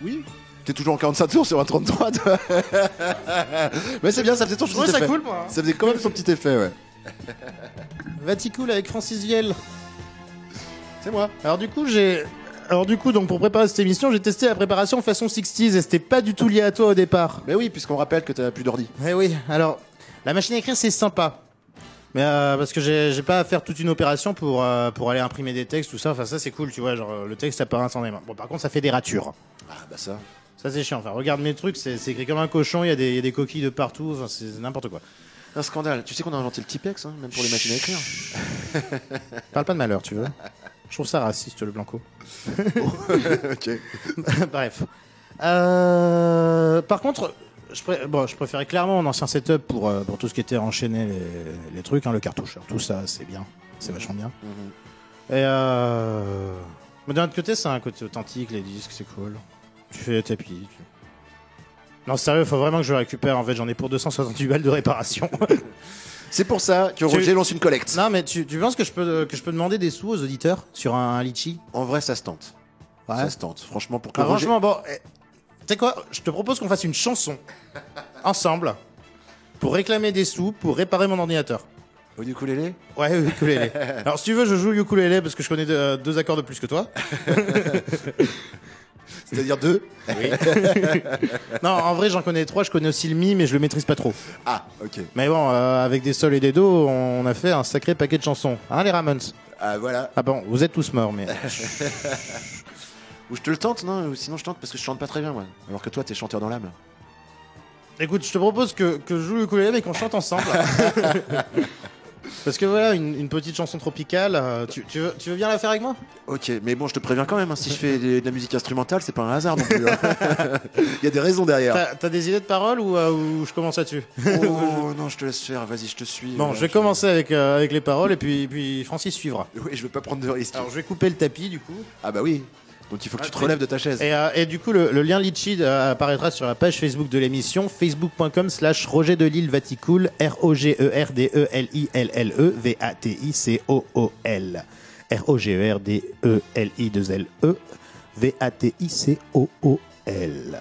Oui T'es toujours en 45 tours sur un 33, toi Mais c'est bien, ça faisait ton petit ça cool, moi. hein. Ça faisait quand même son petit effet, ouais. Vaticool avec Francis Vielle. C'est moi. Alors du coup, j'ai... Alors du coup, donc pour préparer cette émission, j'ai testé la préparation façon 60s et c'était pas du tout lié à toi au départ. Mais oui, puisqu'on rappelle que t'as plus d'ordi. Eh oui, alors, la machine à écrire, c'est sympa. Mais euh, parce que j'ai pas à faire toute une opération pour, euh, pour aller imprimer des textes, tout ça. Enfin, ça, c'est cool, tu vois. Genre, euh, le texte apparaît instantanément. Bon, par contre, ça fait des ratures. Ah bah ça. Ça, c'est chiant. Enfin, regarde mes trucs, c'est écrit comme un cochon, il y, a des- il y a des coquilles de partout. Enfin, c'est n'importe quoi. Un scandale. Tu sais qu'on a inventé le Tipex, hein, même pour les machines à écrire. Parle pas de malheur, tu veux. Je trouve ça raciste, le blanco. ok. Bref. Euh, par contre, je, pré- bon, je préférais clairement mon ancien setup pour, euh, pour tout ce qui était enchaîné les, les trucs, hein, le cartoucheur, tout ça, c'est bien. C'est vachement bien. Mhm. Et euh... Mais d'un autre côté, c'est un côté authentique, les disques, c'est cool. Tu fais tapis. tu- Non, sérieux, faut vraiment que je le récupère. En fait, j'en ai pour 268 balles de réparation. C'est pour ça que Roger lance une collecte. non, mais tu, tu penses que je, peux, que je peux demander des sous aux auditeurs sur un, un litchi? En vrai, ça se tente. Ouais. Ça se tente. Franchement, pour que Ah, Roger- franchement, bon, tu sais quoi Je te propose qu'on fasse une chanson ensemble pour réclamer des sous pour réparer mon ordinateur. Au ukulélé? Ouais, oui, ukulélé. Alors, si tu veux, je joue ukulélé parce que je connais deux, deux accords de plus que toi. C'est-à-dire deux? Non, en vrai, j'en connais trois. Je connais aussi le mi, mais je le maîtrise pas trop. Ah, ok. Mais bon, euh, avec des sols et des dos, on a fait un sacré paquet de chansons. Hein, les Ramones? Ah, voilà. Ah bon, vous êtes tous morts, mais. Ou je te le tente, non Ou sinon je tente parce que je chante pas très bien, moi. Alors que toi, t'es chanteur dans l'âme. Écoute, je te propose que, que je joue le ukulélé mais qu'on chante ensemble. Parce que voilà, une, une petite chanson tropicale. euh, tu, tu veux, tu veux bien la faire avec moi? Ok, mais bon, je te préviens quand même, hein, si je fais de, de la musique instrumentale, c'est pas un hasard non plus. hein. Il y a des raisons derrière. T'as t'as des idées de paroles ou, euh, ou je commence là-dessus? Oh non, je te laisse faire, vas-y, je te suis. Bon, Voilà, je vais commencer avec, euh, avec les paroles et puis, puis Francis suivra. Oui, je veux pas prendre de risques. Alors, je vais couper le tapis du coup. Ah bah oui. Donc il faut que tu te relèves de ta chaise. Et, euh, et du coup, le, le lien Litchi euh, apparaîtra sur la page Facebook de l'émission, facebook.com slash Roger de Lille Vaticool, E R-O-G-E-R-D-E-L-I-L-L-E, V-A-T-I-C-O-O-L. R-O-G-E-R-D-E-L-I-2-L-E, V-A-T-I-C-O-O-L.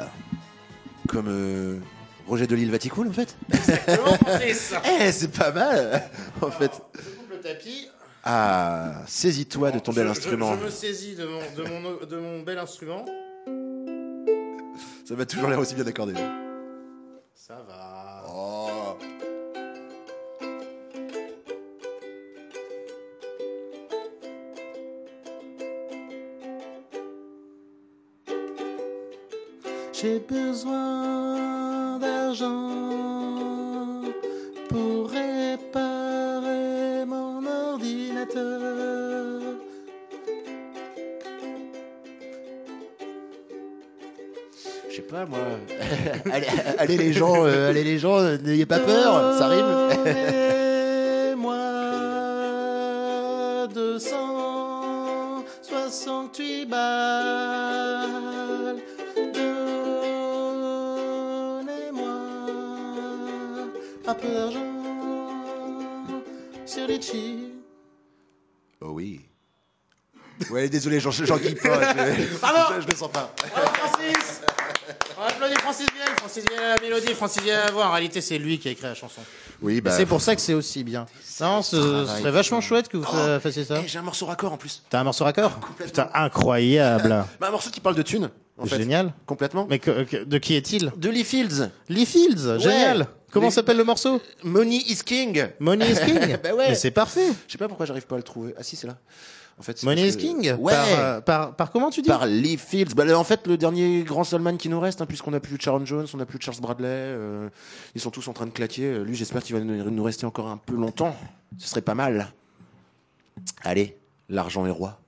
Comme euh, Roger de Lille Vaticool en fait. Exactement, Francis Eh, c'est pas mal en fait. Je coupe le tapis. Ah, saisis-toi de ton bel Je- instrument. Je, je me saisis de mon, de, mon, de mon bel instrument. Ça m'a toujours l'air aussi bien accordé. Ça va. Oh. J'ai besoin d'argent pas moi. allez, allez, les gens, euh, allez les gens, euh, n'ayez pas peur, ça rime. Donnez-moi 268 balles. Donnez-moi un peu d'argent sur Litchi. oh oui. Ouais, désolé, j'en j'en kiffe pas. Je, Bravo je, je le sens pas. Bravo, Francis Francis Vielle. Francis Vielle à la mélodie, Francis Vielle à la voix. En réalité, c'est lui qui a écrit la chanson. Oui, bah. C'est pour ça que c'est aussi bien. Non, ce serait vachement chouette que vous fa- fassiez ça. Eh, J'ai un morceau raccord en plus. T'as un morceau raccord Putain, incroyable. Bah, un morceau qui parle de thunes, en fait. Génial. Complètement. Mais que- que- de qui est-il? De Lee Fields. Lee Fields, génial. Comment s'appelle le morceau Money is King. Money is King Bah ouais. Mais c'est parfait. Je sais pas pourquoi j'arrive pas à le trouver. Ah si, c'est là. En fait, Money is que- King Ouais. par, euh, par, par comment tu dis Par Lee Fields. Bah, en fait, le dernier grand Solman qui nous reste, hein, puisqu'on n'a plus Sharon Jones, on n'a plus Charles Bradley, euh, ils sont tous en train de claquer. Euh, Lui, j'espère qu'il va nous rester encore un peu longtemps. Ce serait pas mal. Allez, l'argent est roi.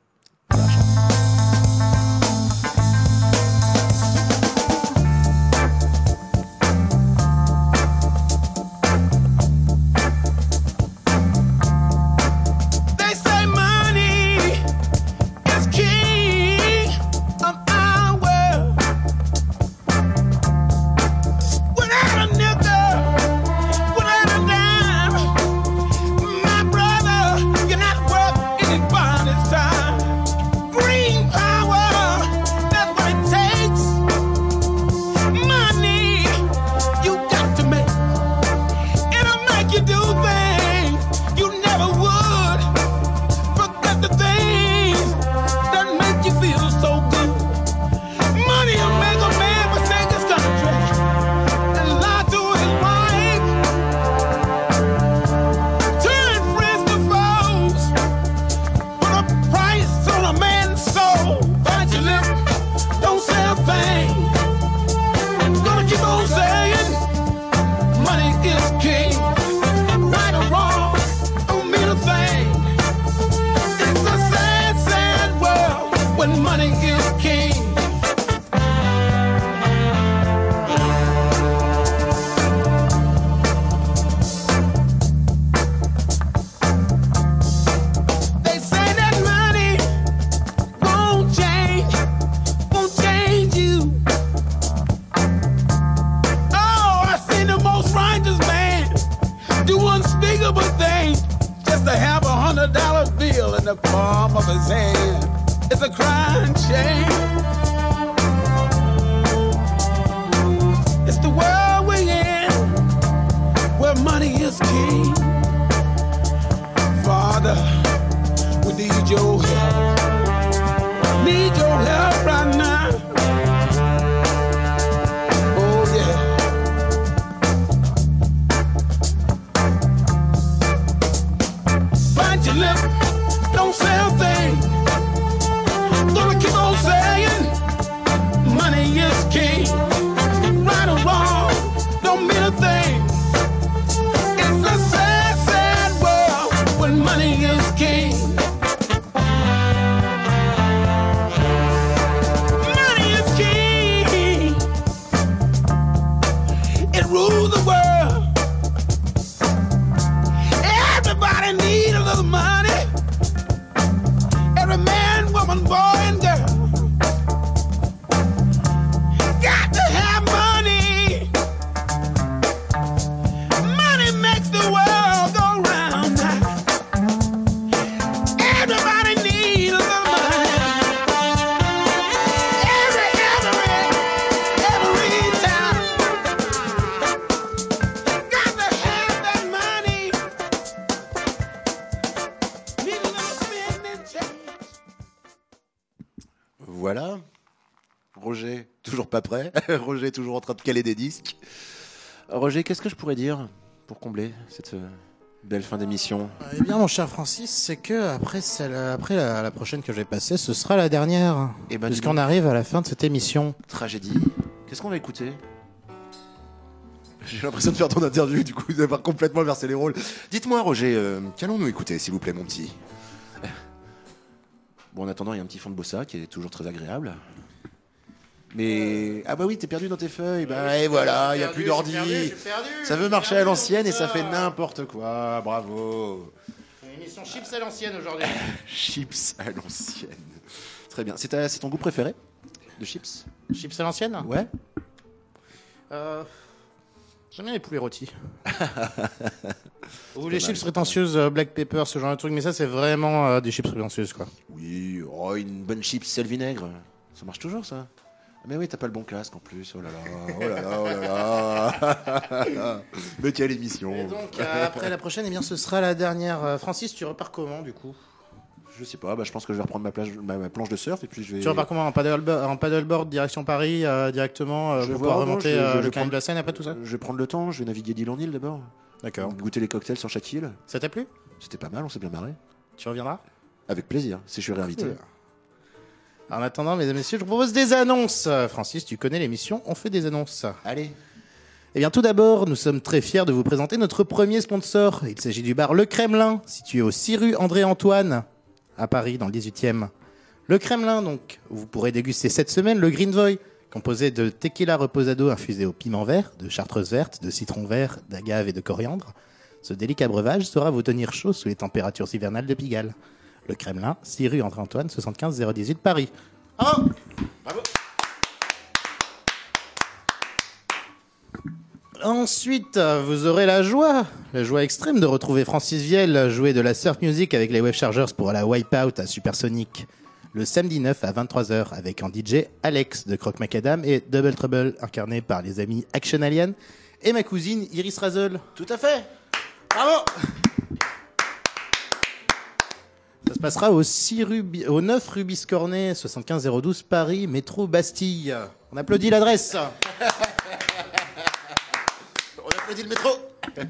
Pas prêt. Roger, toujours en train de caler des disques. Roger, qu'est-ce que je pourrais dire pour combler cette euh, belle fin d'émission? Eh bien, mon cher Francis, c'est que après, celle- après la, la prochaine que je vais passer, ce sera la dernière. Eh ben, Puisqu'on arrive à la fin de cette émission. Tragédie. Qu'est-ce qu'on va écouter? J'ai l'impression de faire ton interview, du coup, d'avoir complètement versé les rôles. Dites-moi, Roger, euh, qu'allons-nous écouter, s'il vous plaît, mon petit? Bon, en attendant, il y a un petit fond de bossa qui est toujours très agréable. Mais. Ah, bah oui, t'es perdu dans tes feuilles. Bah, et voilà, il n'y a plus d'ordi. Ça veut marcher à l'ancienne et ça fait n'importe quoi. Bravo. Une émission chips à l'ancienne aujourd'hui. Chips à l'ancienne. Très bien. C'est ton goût préféré de chips? Chips à l'ancienne? Ouais. Euh, J'aime bien les poulets rôtis. Ou les chips prétentieuses, euh, black pepper, ce genre de truc. Mais ça, c'est vraiment euh, des chips prétentieuses, quoi. Oui, oh, une bonne chips sel vinaigre. Ça marche toujours, ça Mais oui, t'as pas le bon casque en plus. Oh là là, oh là là, oh là là. Mais quelle émission Et donc, euh, après la prochaine, eh bien, ce sera la dernière. Euh, Francis, tu repars comment, du coup? Je sais pas, bah, je pense que je vais reprendre ma, plage, ma, ma planche de surf et puis je vais. Tu repars comment? En paddleboard, en paddleboard direction Paris, euh, directement, euh, Je pour vais pouvoir voir, non, remonter je vais- je le canal de la Seine après tout ça? Je vais prendre le temps, je vais naviguer d'île en île d'abord. D'accord. Goûter les cocktails sur chaque île. Ça t'a plu? C'était pas mal, on s'est bien marré. Tu reviendras? Avec plaisir, si je suis réinvité. Cool. En attendant, mesdames et messieurs, je vous propose des annonces. Francis, tu connais l'émission, on fait des annonces. Allez. Eh bien, tout d'abord, nous sommes très fiers de vous présenter notre premier sponsor. Il s'agit du bar Le Kremlin, situé au 6 rue André-Antoine, à Paris, dans le 18e. Le Kremlin, donc, vous pourrez déguster cette semaine le Green Voy, composé de tequila reposado infusé au piment vert, de chartreuse verte, de citron vert, d'agave et de coriandre. Ce délicat breuvage saura vous tenir chaud sous les températures hivernales de Pigalle. Le Kremlin, 6 rue André-Antoine, 75 018 Paris. Oh Ensuite, euh, vous aurez la joie, la joie extrême de retrouver Francis Viel jouer de la surf music avec les Wave Chargers pour la Wipeout à Supersonic le samedi 9 à 23h avec en DJ Alex de Croc Macadam et Double Trouble incarné par les amis Action Alien et ma cousine Iris Razel. Tout à fait Bravo Ça se passera au, 6 rue, Bi- au 9 rue Biscornet, 75012 Paris, métro Bastille. On applaudit l'adresse. On applaudit le métro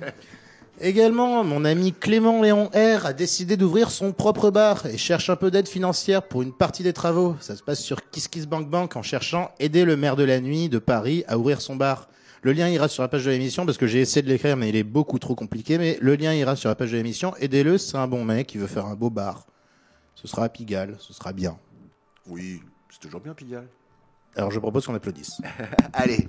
Également, mon ami Clément Léon R a décidé d'ouvrir son propre bar et cherche un peu d'aide financière pour une partie des travaux. Ça se passe sur KissKissBankBank en cherchant aider le maire de la nuit de Paris à ouvrir son bar. Le lien ira sur la page de l'émission parce que j'ai essayé de l'écrire mais il est beaucoup trop compliqué. Mais le lien ira sur la page de l'émission. Aidez-le, c'est un bon mec qui veut faire un beau bar. Ce sera à Pigalle, ce sera bien. Oui, c'est toujours bien Pigalle. Alors je propose qu'on applaudisse. Allez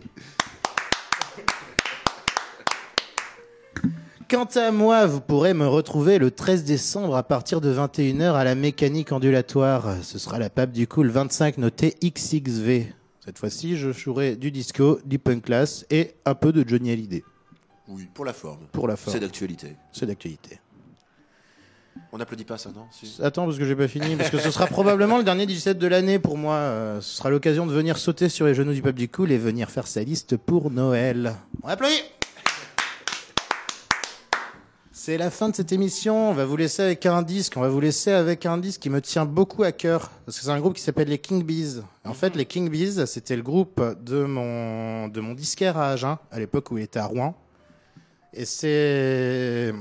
Quant à moi, vous pourrez me retrouver le 13 décembre à partir de 21h à la mécanique ondulatoire. Ce sera la pape du coup le 25 noté XXV. Cette fois-ci, je jouerai du disco, du punk class et un peu de Johnny Hallyday. Oui, pour la forme. Pour la forme. C'est d'actualité. C'est d'actualité. On n'applaudit pas ça, non. Attends, parce que j'ai pas fini, parce que ce sera probablement le dernier 17 de l'année pour moi. Euh, ce sera l'occasion de venir sauter sur les genoux du peuple du cool et venir faire sa liste pour Noël. On applaudit C'est la fin de cette émission. On va vous laisser avec un disque. On va vous laisser avec un disque qui me tient beaucoup à cœur. Parce que c'est un groupe qui s'appelle les King Bees. En fait, les King Bees, c'était le groupe de mon, de mon disquaire à Agen, à l'époque où il était à Rouen. Et c'est,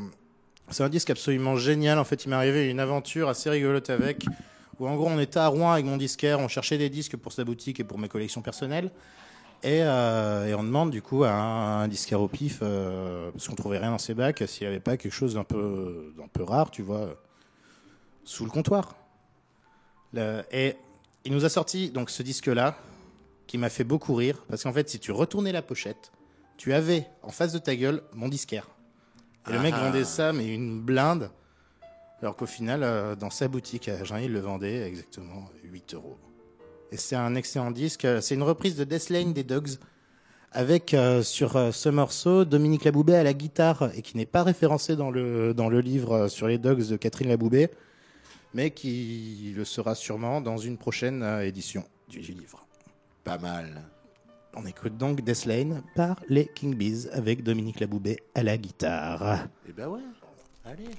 c'est un disque absolument génial. En fait, il m'est arrivé une aventure assez rigolote avec, où en gros, on était à Rouen avec mon disquaire, on cherchait des disques pour sa boutique et pour mes collections personnelles. Et, euh, on demande du coup à un, disquaire au pif, euh, parce qu'on trouvait rien dans ses bacs, s'il n'y avait pas quelque chose d'un peu, d'un peu rare, tu vois, sous le comptoir. Et il nous a sorti donc ce disque-là, qui m'a fait beaucoup rire, parce qu'en fait, si tu retournais la pochette, tu avais en face de ta gueule mon disquaire. Et le mec Ah. vendait ça, mais une blinde. Alors qu'au final, euh, dans sa boutique à Agen, il le vendait à exactement 8 euros. Et c'est un excellent disque. Euh, C'est une reprise de Death Lane des Dogs. Avec euh, sur euh, ce morceau Dominique Laboubet à la guitare et qui n'est pas référencé dans le, dans le livre euh, sur les Dogs de Catherine Laboubet, mais qui le sera sûrement dans une prochaine euh, édition du livre. Pas mal. On écoute donc Death Lane par les King Bees avec Dominique Laboubet à la guitare. Eh ben ouais. Allez.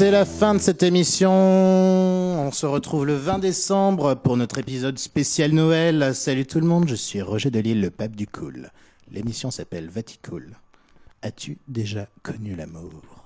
C'est la fin de cette émission. On se retrouve le 20 décembre pour notre épisode spécial Noël. Salut tout le monde, je suis Roger Delille, le pape du cool. L'émission s'appelle Vaticool. As-tu déjà connu l'amour?